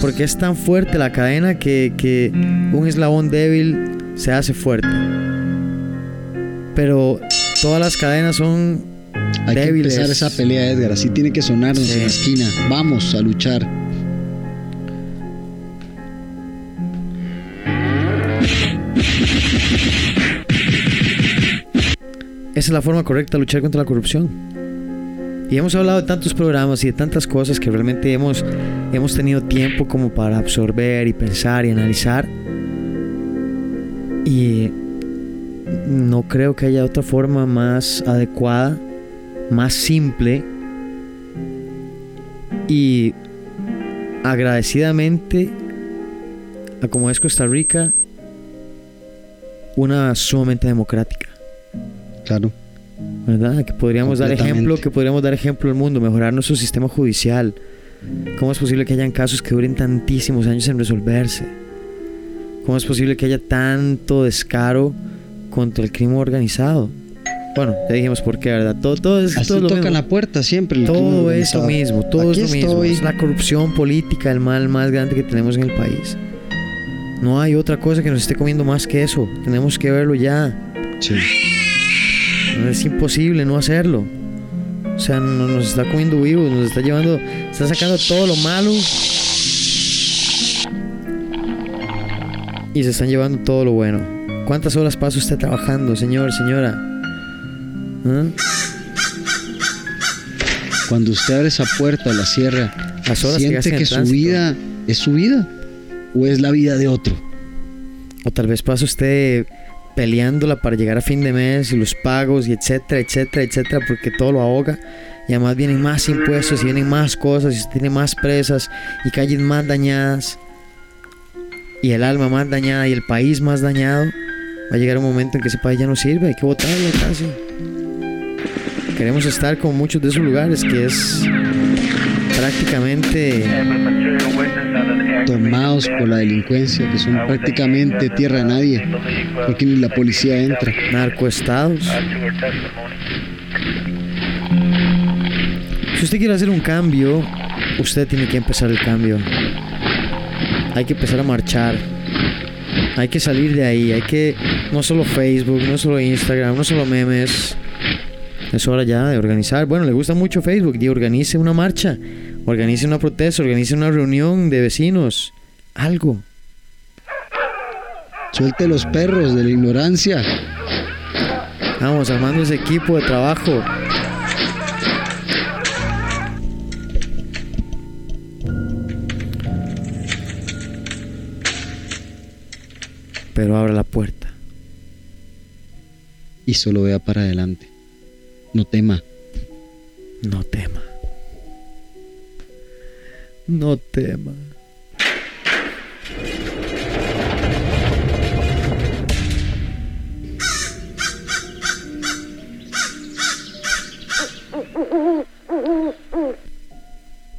Porque es tan fuerte la cadena que, que un eslabón débil se hace fuerte. Pero todas las cadenas son Hay débiles. que empezar esa pelea, Edgar. Así tiene que sonarnos Sí. en la esquina. Vamos a luchar. Esa es la forma correcta de luchar contra la corrupción. Y hemos hablado de tantos programas y de tantas cosas que realmente hemos, hemos tenido tiempo como para absorber y pensar y analizar. Y no creo que haya otra forma más adecuada, más simple y agradecidamente a como es Costa Rica, una sumamente democrática. Claro. ¿Verdad? Que podríamos dar ejemplo, que podríamos dar ejemplo al mundo, mejorar nuestro sistema judicial. ¿Cómo es posible que hayan casos que duren tantísimos años en resolverse? ¿Cómo es posible que haya tanto descaro contra el crimen organizado? Bueno, ya dijimos por qué, ¿verdad? Todo, todo es, Así todo lo tocan mismo. la puerta siempre. el Todo es lo mismo, todo Aquí es lo mismo. estoy. Es la corrupción política, el mal más grande que tenemos en el país. No hay otra cosa que nos esté comiendo más que eso. Tenemos que verlo ya. Sí. Es imposible no hacerlo. O sea, no- nos está comiendo vivos, nos está llevando, está sacando todo lo malo. Y se están llevando todo lo bueno. ¿Cuántas horas pasa usted trabajando, señor, señora? ¿Ah? Cuando usted abre esa puerta, la cierra, Las horas siente en que su tránsito. vida es su vida o es la vida de otro. O tal vez pasa usted peleándola para llegar a fin de mes y los pagos y etcétera, etcétera, etcétera, porque todo lo ahoga. Y además vienen más impuestos y vienen más cosas y usted tiene más presas y calles más dañadas y el alma más dañada y el país más dañado. Va a llegar un momento en que ese país ya no sirve, hay que votarlo casi. Queremos estar con muchos de esos lugares que es prácticamente Tomados por la delincuencia, que son prácticamente tierra de nadie, porque ni la policía entra. narcoestados. Si usted quiere hacer un cambio, usted tiene que empezar el cambio. Hay que empezar a marchar. Hay que salir de ahí. Hay que no solo Facebook, no solo Instagram, no solo memes. Es hora ya de organizar. Bueno, le gusta mucho Facebook. Y organice una marcha, organice una protesta, organice una reunión de vecinos. Algo. Suelte los perros de la ignorancia. Vamos armando ese equipo de trabajo. Pero abra la puerta. y solo vea para adelante. No tema. No tema. No tema.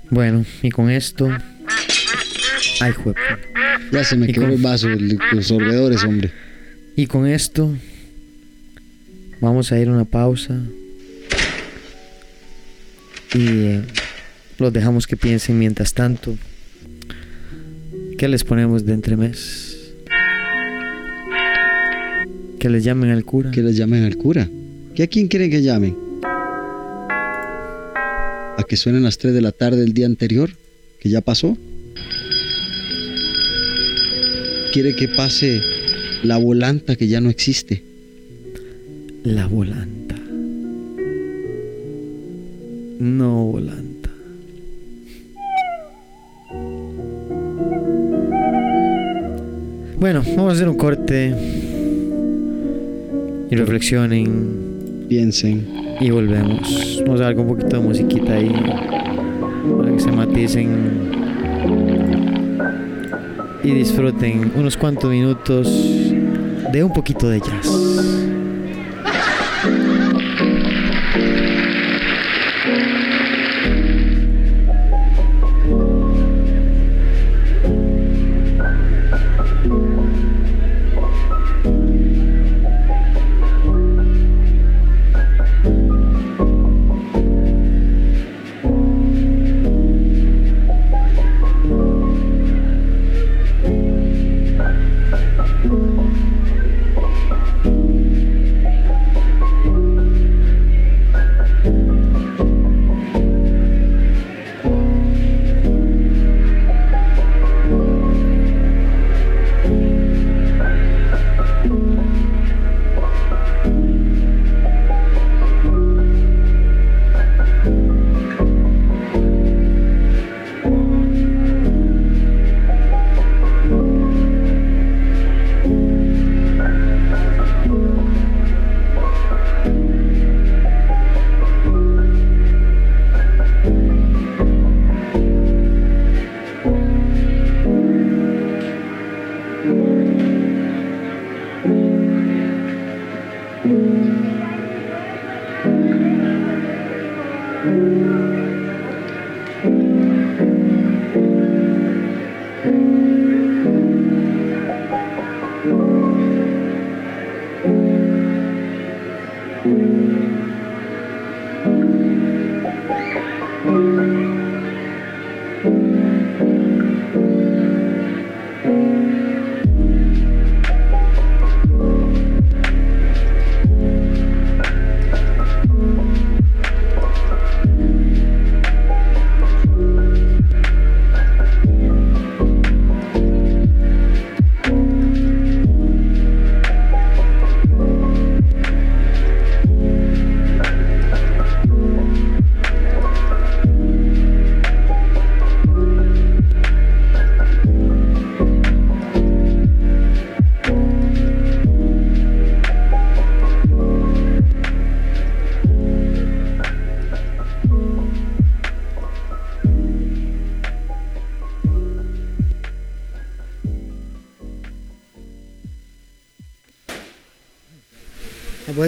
Bueno, y con esto. Ay, juep. Ya se me quedó con- el vaso, los sorbedores, hombre. Y con esto vamos a ir a una pausa y eh, los dejamos que piensen mientras tanto. ¿Qué les ponemos de entremés? Que les llamen al cura. Que les llamen al cura. ¿Qué a quién quieren que llamen? ¿A que suenen las 3 de la tarde del día anterior? ¿Que ya pasó? ¿Quiere que pase la volanta que ya no existe? La volanta. No volanta. Bueno, vamos a hacer un corte. Y reflexionen. Piensen. Y volvemos. Vamos a dar un poquito de musiquita ahí. Para que se maticen. Y disfruten unos cuantos minutos de un poquito de jazz.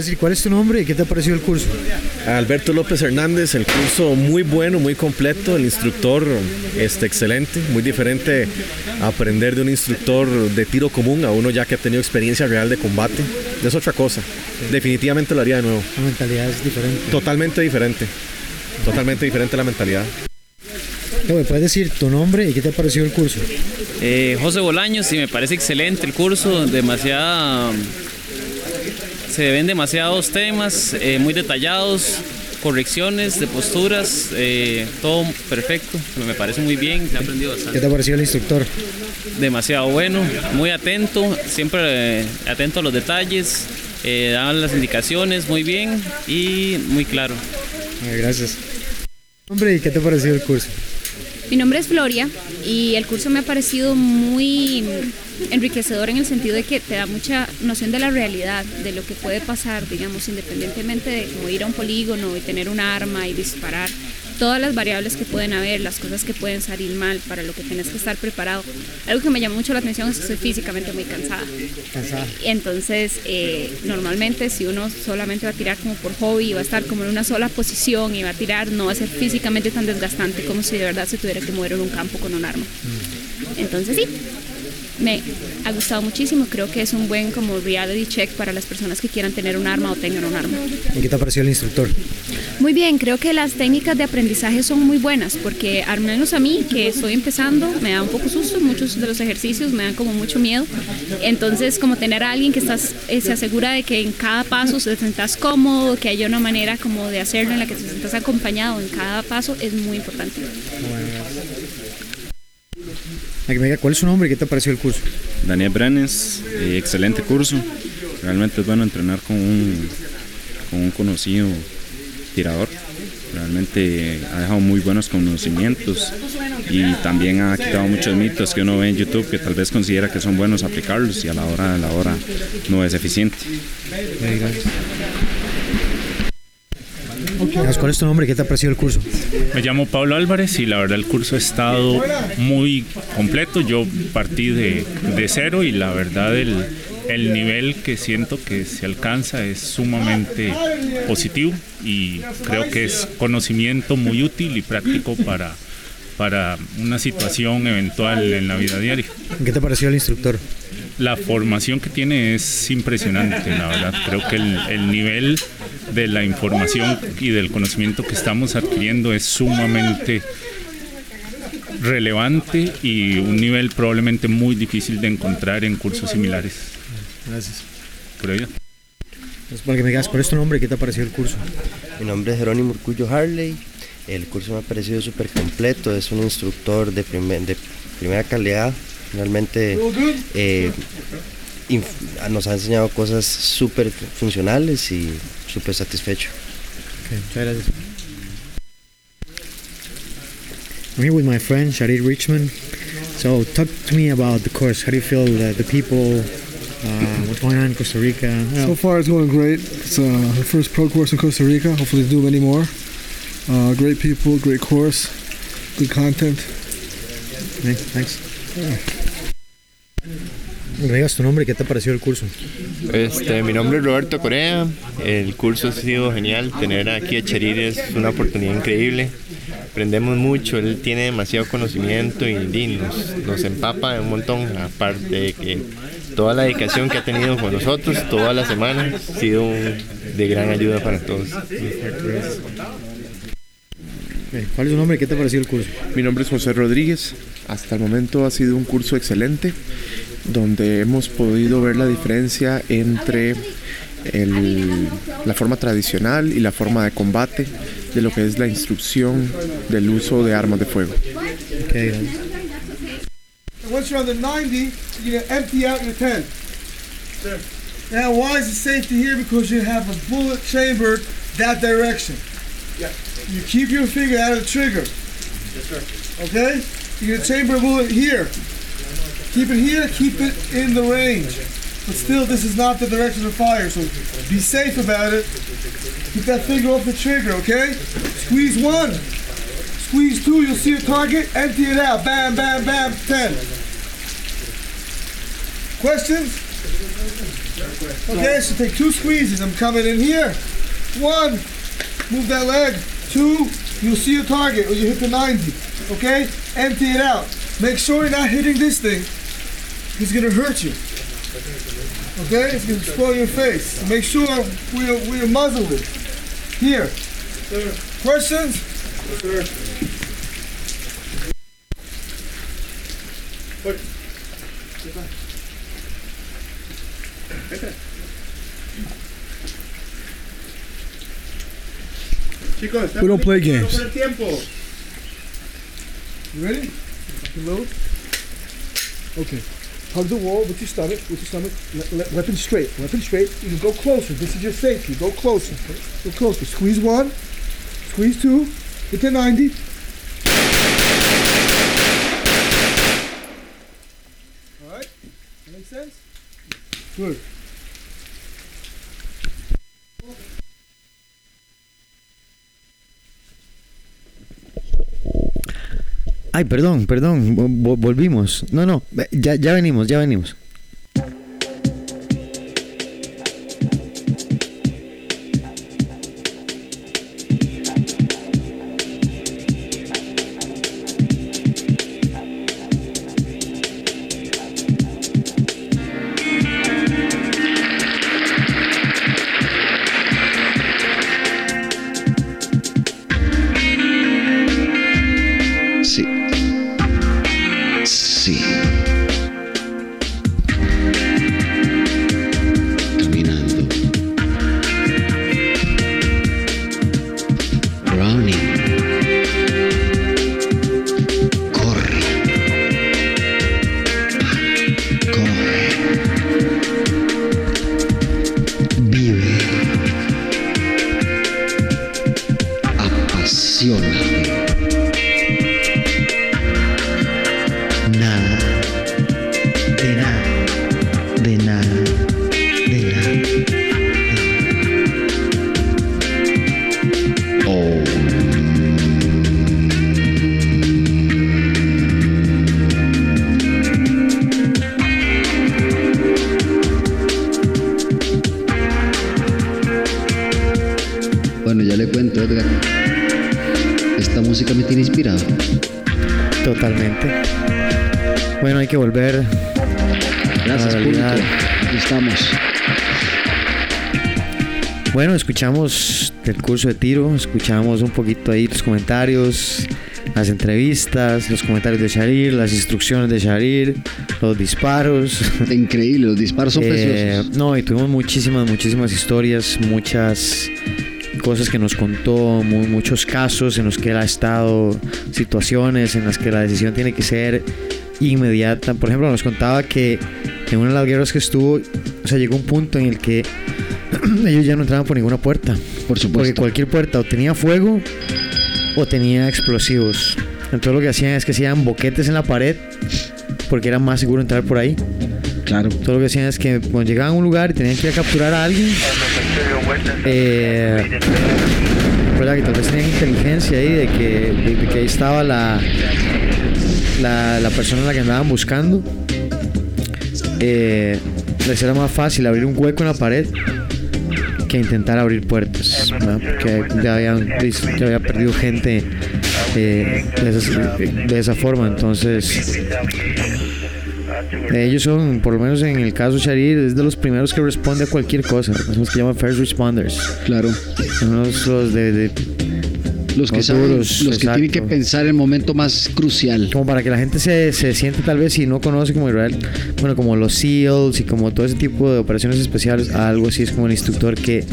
Decir cuál es tu nombre y qué te ha parecido el curso? Alberto López Hernández, el curso muy bueno, muy completo, el instructor este, excelente, muy diferente aprender de un instructor de tiro común a uno ya que ha tenido experiencia real de combate. Es otra cosa, definitivamente lo haría de nuevo. La mentalidad es diferente. Totalmente diferente, totalmente diferente la mentalidad. ¿Me puedes decir tu nombre y qué te ha parecido el curso? Eh, José Bolaños, y me parece excelente el curso, demasiada se ven demasiados temas eh, muy detallados, correcciones de posturas, eh, todo perfecto, me parece muy bien, he aprendido bastante. ¿Qué te ha parecido el instructor? Demasiado bueno, muy atento, siempre eh, atento a los detalles, eh, da las indicaciones muy bien y muy claro. Gracias. Hombre, ¿y qué te ha parecido el curso? Mi nombre es Floria y el curso me ha parecido muy enriquecedor en el sentido de que te da mucha noción de la realidad, de lo que puede pasar, digamos, independientemente de como ir a un polígono y tener un arma y disparar. Todas las variables que pueden haber, las cosas que pueden salir mal, para lo que tienes que estar preparado. Algo que me llamó mucho la atención es que soy físicamente muy cansada. Cansada. Entonces, eh, normalmente si uno solamente va a tirar como por hobby y va a estar como en una sola posición y va a tirar, no va a ser físicamente tan desgastante como si de verdad se tuviera que mover en un campo con un arma. Entonces sí, me ha gustado muchísimo. Creo que es un buen como reality check para las personas que quieran tener un arma o tengan un arma. ¿Y qué te ha parecido el instructor? Muy bien, creo que las técnicas de aprendizaje son muy buenas porque al menos a mí que estoy empezando me da un poco susto, muchos de los ejercicios me dan como mucho miedo. Entonces como tener a alguien que estás, eh, se asegura de que en cada paso se sientas cómodo, que haya una manera como de hacerlo en la que te sientas acompañado en cada paso es muy importante. A que me diga, ¿Cuál es su nombre y qué te ha parecido el curso? Daniel Brenes, eh, excelente curso. Realmente es bueno entrenar con un, con un conocido tirador. Realmente ha dejado muy buenos conocimientos y también ha quitado muchos mitos que uno ve en YouTube que tal vez considera que son buenos aplicarlos y a la hora de la hora no es eficiente. ¿Cuál es tu nombre qué te ha parecido el curso? Me llamo Pablo Álvarez y la verdad el curso ha estado muy completo. Yo partí de, de cero y la verdad el, el nivel que siento que se alcanza es sumamente positivo y creo que es conocimiento muy útil y práctico para, para una situación eventual en la vida diaria. ¿Qué te pareció el instructor? La formación que tiene es impresionante, la verdad. Creo que el, el nivel de la información y del conocimiento que estamos adquiriendo es sumamente relevante y un nivel probablemente muy difícil de encontrar en cursos similares. Gracias. Por ello. Es para que me digas, ¿cuál es tu nombre qué te ha parecido el curso? Mi nombre es Jerónimo Urcullo Harley. El curso me ha parecido súper completo. Es un instructor de, primer- de primera calidad. Realmente eh, nos ha enseñado cosas súper funcionales y súper satisfecho. Okay, muchas gracias. I'm here with my friend Sharid Richmond. So, talk to me about the course. How do you feel the, the people? Uh, what's going on in Costa Rica? You know, So far, it's going great. It's uh, the first pro course in Costa Rica. Hopefully, to do many more. Uh, great people, great course, good content. okay, thanks. Me digas tu nombre qué te pareció el curso. Este, mi nombre es Roberto Corea. El curso ha sido genial. Tener aquí a Cherir es una oportunidad increíble. Aprendemos mucho. Él tiene demasiado conocimiento y, y nos, nos empapa un montón. Aparte de que toda la dedicación que ha tenido con nosotros toda la semana ha sido un- de gran ayuda para todos. Eh, ¿Cuál es tu nombre qué te pareció el curso? Mi nombre es José Rodríguez. Hasta el momento ha sido un curso excelente donde hemos podido ver la diferencia entre el- la forma tradicional y la forma de combate de lo que es la instrucción del uso de armas de fuego. And once you're on the 90, you're gonna empty out your 10. Now, why is it safety here? Because you have a bullet chambered that direction. You keep your finger out of the trigger. Okay? You're gonna chamber a bullet here. Keep it here, keep it in the range. But still, this is not the direction of fire, so be safe about it. Keep that finger off the trigger, okay? Squeeze one. Squeeze two, you'll see a target, empty it out. Bam, bam, bam, 10. Questions? Okay, so take two squeezes. I'm coming in here. One, move that leg. Two, you'll see a target or you hit the 90. Okay? Empty it out. Make sure you're not hitting this thing. It's gonna hurt you. Okay? It's gonna spoil your face. Make sure we're, we're muzzled it. Here. Questions? Chicos, We don't play games. el tiempo. You ready? You load. Okay. Hug the wall with your stomach, with your stomach. Le- le- weapon straight, weapon straight. You go closer. This is your safety. Go closer. Go closer. Squeeze one. Squeeze two. Hit the 90. All right. That makes sense? Good. Ay, perdón, perdón, vo- vo- volvimos. No, no, ya, ya venimos, ya venimos. Escuchamos el curso de tiro, escuchamos un poquito ahí los comentarios, las entrevistas, los comentarios de Sharir, las instrucciones de Sharir, los disparos. Increíble, los disparos son Eh, preciosos. No, y tuvimos muchísimas, muchísimas historias, muchas cosas que nos contó, mu- muchos casos en los que él ha estado, situaciones en las que la decisión tiene que ser inmediata. Por ejemplo, nos contaba que en una de las guerras que estuvo, o sea, llegó un punto en el que ellos ya no entraban por ninguna puerta. Por supuesto. Porque cualquier puerta o tenía fuego o tenía explosivos. Entonces lo que hacían es que hacían boquetes en la pared porque era más seguro entrar por ahí. Claro. Todo lo que hacían es que cuando llegaban a un lugar y tenían que ir a capturar a alguien, eh, ¿verdad? que tal vez tenían inteligencia ahí de que, de- de que ahí estaba la, la, la persona a la que andaban buscando. eh, les era más fácil abrir un hueco en la pared que intentar abrir puertas, porque ya habían ya había perdido gente eh, de, esas- de esa forma, entonces ellos son, por lo menos en el caso de Sharir, es de los primeros que responde a cualquier cosa, son los que llaman first responders. Claro. Son los, los de, de- Los que los saben, duros, los que tienen que pensar el momento más crucial. como para que la gente se, se siente tal vez si no conoce como Israel, bueno, como los SEALs y como todo ese tipo de operaciones especiales, algo así es como el instructor que,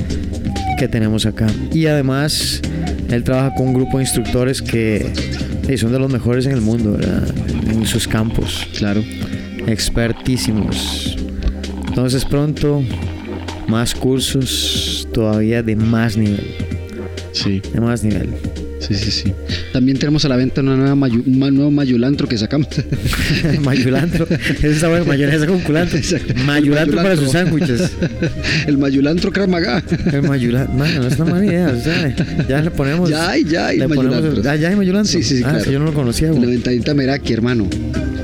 que tenemos acá. Y además, él trabaja con un grupo de instructores que eh, son de los mejores en el mundo, ¿verdad? En sus campos. Claro. Expertísimos. Entonces pronto, más cursos todavía de más nivel. Sí. De más nivel. Sí, sí, sí. También tenemos a la venta una nueva mayu- un nuevo mayulantro que sacamos. Mayulantro. Ese está bueno, mayonesa con culantro. Mayulantro para sus sándwiches. El mayulantro Kramaga. El mayulantro. Mano, no es una mala idea. o sea, ya le ponemos. Ya hay, ya hay le ponemos-. Ah, ya hay mayulantro. Sí, sí, sí, Ah, claro. es que yo no lo conocía. Güey. la ventadita Meraki, hermano.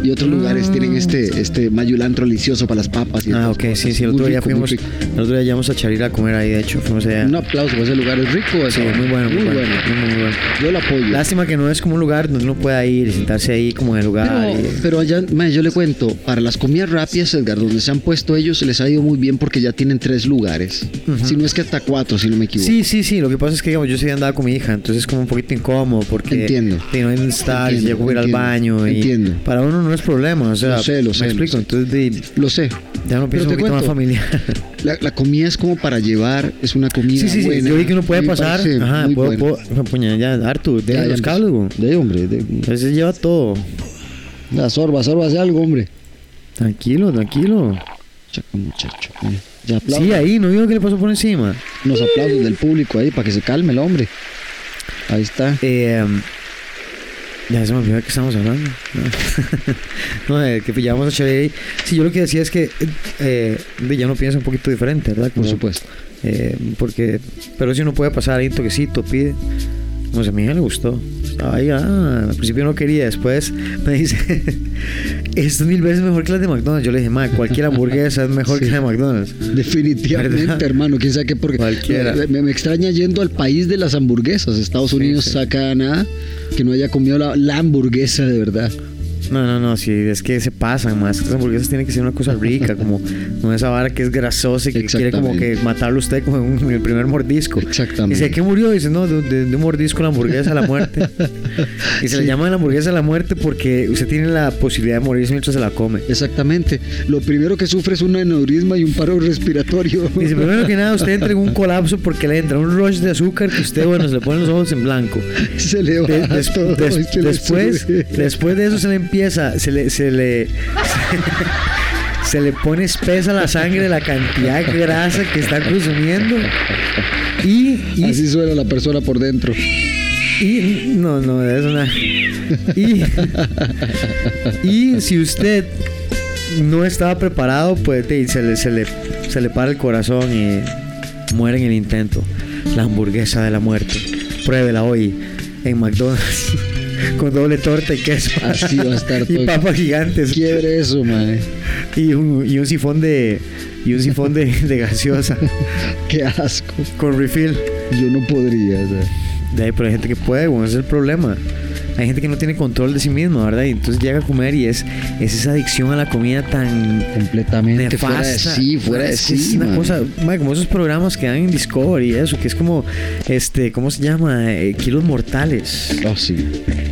Y otros lugares tienen este, este mayulantro delicioso para las papas. Y Ah, ok, sí, sí. El otro día rico, fuimos. El otro día llegamos a Charir a comer ahí, de hecho. Fuimos allá. Un aplauso, ese lugar es rico. Sí, ese. muy bueno, muy, Muy bueno. bueno. Muy, muy bueno. Yo lo apoyo. Lástima que no es como un lugar donde uno pueda ir y sentarse ahí como en el lugar. Pero, y- pero allá, mae, yo le cuento, para las comidas rápidas, Edgar, donde se han puesto ellos, les ha ido muy bien porque ya tienen tres lugares. Si no es que hasta cuatro, si no me equivoco. Sí, sí, sí. Lo que pasa es que digamos, yo sí andaba con mi hija, entonces es como un poquito incómodo porque Entiendo. hay dónde estar, llego a ir al baño. Y entiendo. Para uno no es problema, o sea, Lo sé, lo sé, Me lo explico, sé. entonces de- Lo sé. ya no pienso un poquito más familiar. La, la comida es como para llevar, es una comida Sí, sí, sí. buena. Yo vi que uno puede pasar. Ajá, puedo, puedo- puña, ya, Artu, de Ya, los cables, güey. De hombre, de, Ese lleva todo. la sorba, sorba, hace algo, hombre. Tranquilo, tranquilo. Chaca, muchacho. Ya. Sí, ahí, ¿no vio que le pasó por encima? Unos aplausos del público ahí para que se calme el hombre. Ahí está. Eh, ya se me olvidó de qué estamos hablando. No, de que llevamos a Chevy. Sí, yo lo que decía es que eh, uno piensa un poquito diferente, ¿verdad? Por supuesto. eh, porque, pero si uno puede pasar ahí un toquecito, pide. No sé, a hija le gustó. Ah, al principio no quería, después me dice, esto es mil veces mejor que las de McDonald's. Yo le dije, ma, cualquier hamburguesa es mejor que la de McDonald's. Definitivamente, ¿Verdad? hermano. Quién sabe qué porque Cualquiera. Me, me extraña yendo al país de las hamburguesas. Estados Sí, Unidos sí. saca nada que no haya comido la, la hamburguesa de verdad. No, no, no, sí, es que se pasan más. Las hamburguesas tienen que ser una cosa rica, como no esa vara que es grasosa y que quiere como que matarlo usted como en, el primer mordisco. Exactamente. Dice, ¿qué murió? Dice, no, de, de- de un mordisco la hamburguesa a la muerte. y se le Sí. llama la hamburguesa a la muerte porque usted tiene la posibilidad de morirse mientras se la come. Exactamente. Lo primero que sufre es un aneurisma y un paro respiratorio. Dice, primero que nada, usted entra en un colapso porque le entra un rush de azúcar que usted, bueno, se le ponen los ojos en blanco. se le va De- des- todo des- y se le después, sube. después de eso se le empieza, se le, se le, se le pone espesa la sangre la cantidad de grasa que está consumiendo. Y, y, Así suena la persona por dentro. y no, no, es una. Y, y si usted no estaba preparado, pues se le, se le, se le para el corazón y muere en el intento. La hamburguesa de la muerte. Pruébela hoy en McDonald's. Con doble torta y queso. Así va a estar y todo. papas gigantes. Quiebre eso, mae. Y un, y un sifón de. Y un sifón de, de gaseosa. Qué asco. Con refill. Yo no podría. o sea. De ahí, pero hay gente que puede, bueno, ese es el problema. Hay gente que no tiene control de sí misma, ¿verdad? Y entonces llega a comer y es, es esa adicción a la comida tan Completamente nefasta. fuera de sí, fuera de sí. Es una cosa, como esos programas que dan en Discovery y eso, que es como, este, ¿cómo se llama? Eh, kilos mortales. Oh, sí.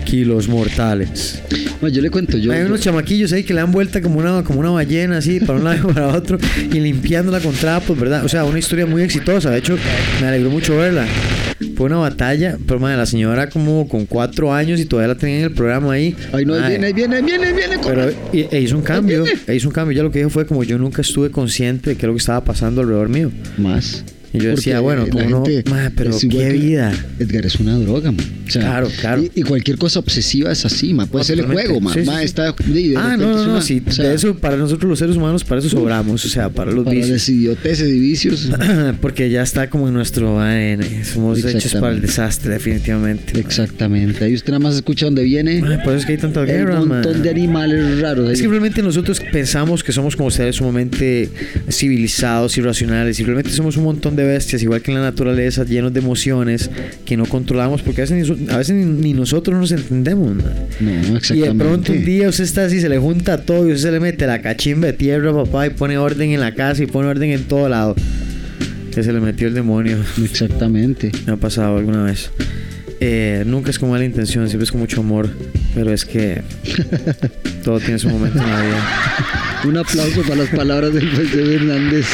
Kilos mortales. Mae, yo le cuento, yo. Hay yo- unos chamaquillos ahí que le dan vuelta como una, como una ballena, así, para un lado y para otro, y limpiándola con trapos, ¿verdad? O sea, una historia muy exitosa. De hecho, me alegró mucho verla. Fue una batalla, pero madre, la señora como con cuatro años y todavía la tenía en el programa ahí. Ay, no, ahí viene, ahí viene, ahí viene, ahí viene. pero e- e hizo un cambio, e hizo un cambio. Ya lo que dijo fue como yo nunca estuve consciente de qué es lo que estaba pasando alrededor mío. Más. Y yo decía, bueno, como no, gente "Ma, pero qué vida. Edgar es una droga, man. O sea, Claro, claro. Y, y cualquier cosa obsesiva es así, man. Puede ser el juego, man. Sí, sí, Ma, sí. está- de- de Ah, no, no, no, una- sí, o sea, de eso para nosotros los seres humanos, para eso sobramos, o sea, para los para vicios. las idioteces y vicios. Porque ya está como en nuestro ADN. Somos hechos para el desastre, definitivamente. Exactamente. Ahí usted nada más escucha dónde viene. Ay, por eso es que hay tantas un guerras, montón man. de animales raros. ahí. Realmente nosotros pensamos que somos como seres sumamente civilizados y racionales y realmente somos un montón de bestias, igual que en la naturaleza, llenos de emociones que no controlamos porque a veces ni, a veces ni, nosotros nos entendemos. No, Y de pronto un día usted está así, se le junta todo y usted se le mete la cachimba de tierra, papá, y pone orden en la casa y pone orden en todo lado. Que se le metió el demonio. Exactamente. Me ha pasado alguna vez. Eh, nunca es con mala intención, siempre es con mucho amor. Pero es que todo tiene su momento en la vida. Un aplauso para las palabras del de Hernández.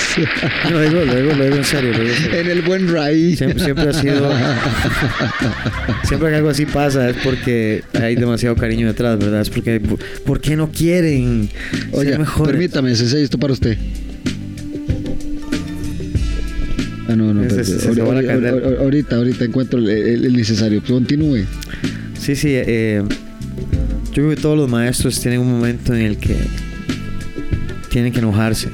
Lo digo, lo digo, lo digo en serio. Lo digo en serio. en el buen Ray. Siempre, siempre ha sido. Siempre que algo así pasa es porque hay demasiado cariño detrás, ¿verdad? Es porque. ¿Por qué no quieren Oye, ser mejores? permítame, Sensei, esto para usted. Ah, no, no, se Ahorita- ahorita, ahorita, ahorita encuentro el, el- el necesario. Continúe. Sí, sí. eh, yo creo que todos los maestros tienen un momento en el que tienen que enojarse.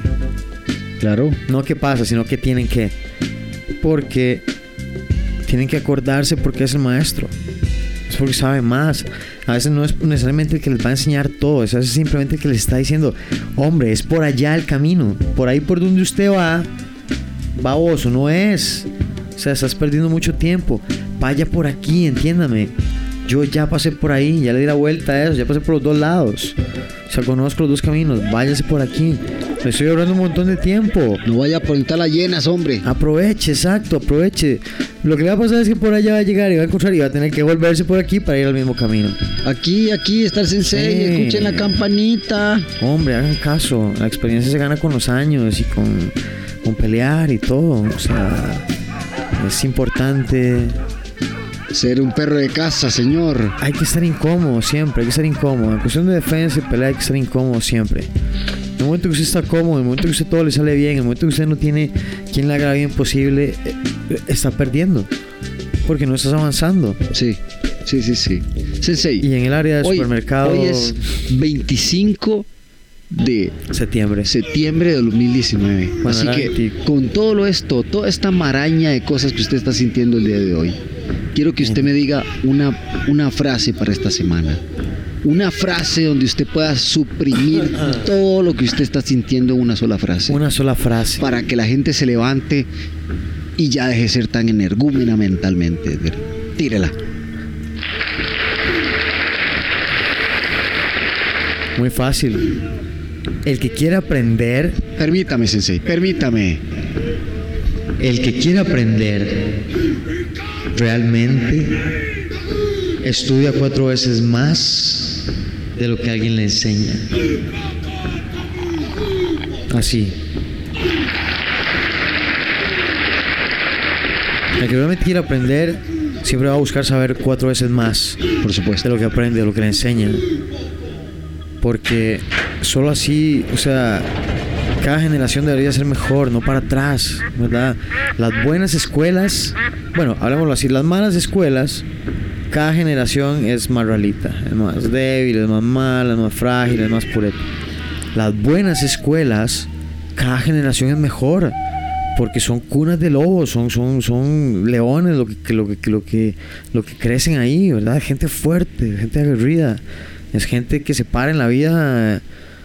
Claro. No que pasa, sino que tienen que. Porque tienen que acordarse porque es el maestro. Es porque sabe más. A veces no es necesariamente el que les va a enseñar todo. Es a veces simplemente el que les está diciendo, hombre, es por allá el camino. Por ahí por donde usted va, baboso, no es. O sea, estás perdiendo mucho tiempo. Vaya por aquí, entiéndame. Yo ya pasé por ahí, ya le di la vuelta a eso, ya pasé por los dos lados. O sea, conozco los dos caminos. Váyase por aquí. Le estoy ahorrando un montón de tiempo. No vaya a poner las llenas, hombre. Aproveche, exacto, aproveche. Lo que le va a pasar es que por allá va a llegar y va a encontrar y va a tener que volverse por aquí para ir al mismo camino. Aquí, aquí está el sensei. Sí. Escuchen la campanita. Hombre, hagan caso. La experiencia se gana con los años y con, con pelear y todo. O sea, es importante. Ser un perro de casa, señor. Hay que estar incómodo siempre, hay que estar incómodo. En cuestión de defensa y pelea hay que estar incómodo siempre. En el momento que usted está cómodo, en el momento que usted todo le sale bien, en el momento que usted no tiene quien le haga bien posible, eh, está perdiendo. Porque no estás avanzando. Sí, sí, sí, sí. Sensei. Y en el área de hoy, supermercado. Hoy es 25 de septiembre. Septiembre de 2019. Bueno, Así que 20. con todo lo esto, toda esta maraña de cosas que usted está sintiendo el día de hoy, quiero que usted me diga una, una frase para esta semana. Una frase donde usted pueda suprimir todo lo que usted está sintiendo en una sola frase. Una sola frase. Para que la gente se levante y ya deje de ser tan energúmena mentalmente. Tírela. Muy fácil. El que quiera aprender. Permítame, Sensei, permítame. El que quiera aprender realmente estudia cuatro veces más de lo que alguien le enseña. Así. El que realmente quiera aprender siempre va a buscar saber cuatro veces más. Por supuesto. De lo que aprende, de lo que le enseñan. Porque solo así, o sea, cada generación debería ser mejor, no para atrás, ¿verdad? Las buenas escuelas, bueno, hablemoslo así, las malas escuelas, cada generación es más ralita, es más débil, es más mala, es más frágil, es más pureta. Las buenas escuelas, cada generación es mejor, porque son cunas de lobos, son, son, son leones lo que, lo, que, lo, que, lo que crecen ahí, ¿verdad? Gente fuerte, gente aguerrida. Es gente que se para en la vida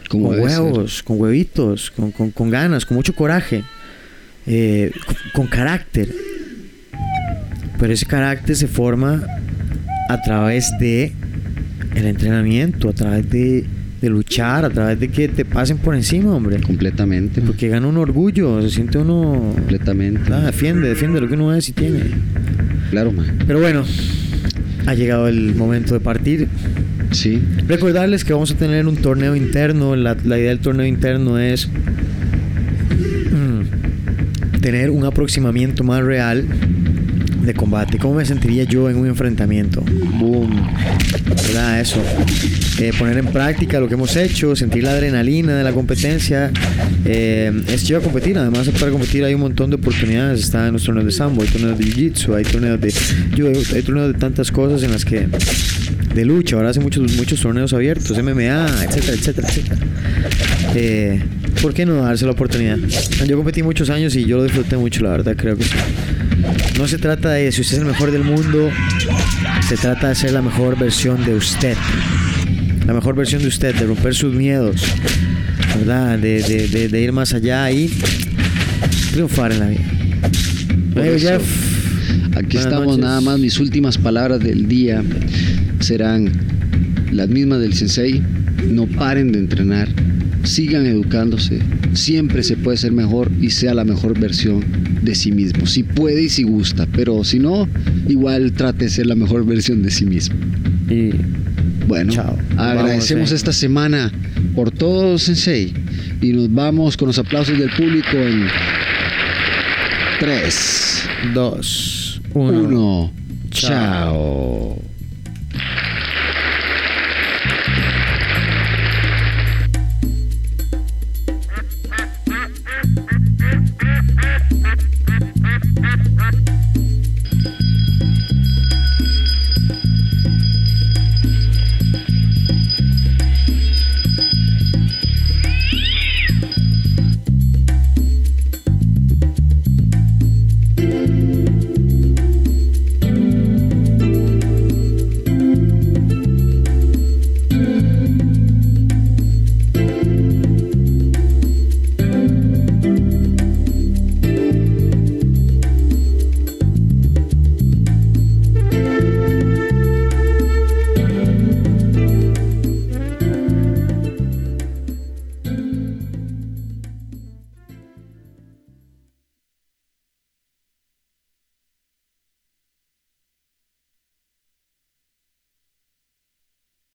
con huevos, con huevitos, con, con- con ganas, con mucho coraje, eh, con, con carácter. Pero ese carácter se forma a través de el entrenamiento, a través de, de luchar, a través de que te pasen por encima, hombre. Completamente. Porque gana un orgullo, se siente uno... Completamente. Ah, defiende, defiende lo que uno es y tiene. Claro, man. Pero bueno, ha llegado el momento de partir. Sí. Recordarles que vamos a tener un torneo interno. La, la idea del torneo interno es mm, tener un aproximamiento más real de combate. ¿Cómo me sentiría yo en un enfrentamiento? Boom. ¿Verdad? Eso. Eh, poner en práctica lo que hemos hecho, sentir la adrenalina de la competencia. Eh, es chido competir. Además, para competir hay un montón de oportunidades. Están los torneos de sambo, hay torneos de jiu-jitsu, hay torneos de judo, hay torneos de tantas cosas en las que de lucha. Ahora hace muchos, muchos torneos abiertos, MMA, etcétera, etcétera, etcétera. Eh, ¿Por qué no darse la oportunidad? Yo competí muchos años y yo lo disfruté mucho, la verdad, creo que sí. No se trata de si usted es el mejor del mundo, se trata de ser la mejor versión de usted. La mejor versión de usted, de romper sus miedos, ¿verdad? De, de- de- de ir más allá y triunfar en la vida. Hey, Jeff. Aquí Buenas estamos, noches. nada más. Mis últimas palabras del día serán las mismas del sensei. No paren de entrenar, sigan educándose. Siempre se puede ser mejor y sea la mejor versión de sí mismo. Si puede y si gusta, pero si no, igual trate de ser la mejor versión de sí mismo. Y bueno, agradecemos Vamos, eh. esta semana por todo, sensei. Y nos vamos con los aplausos del público en 3, 2, 1. Chao.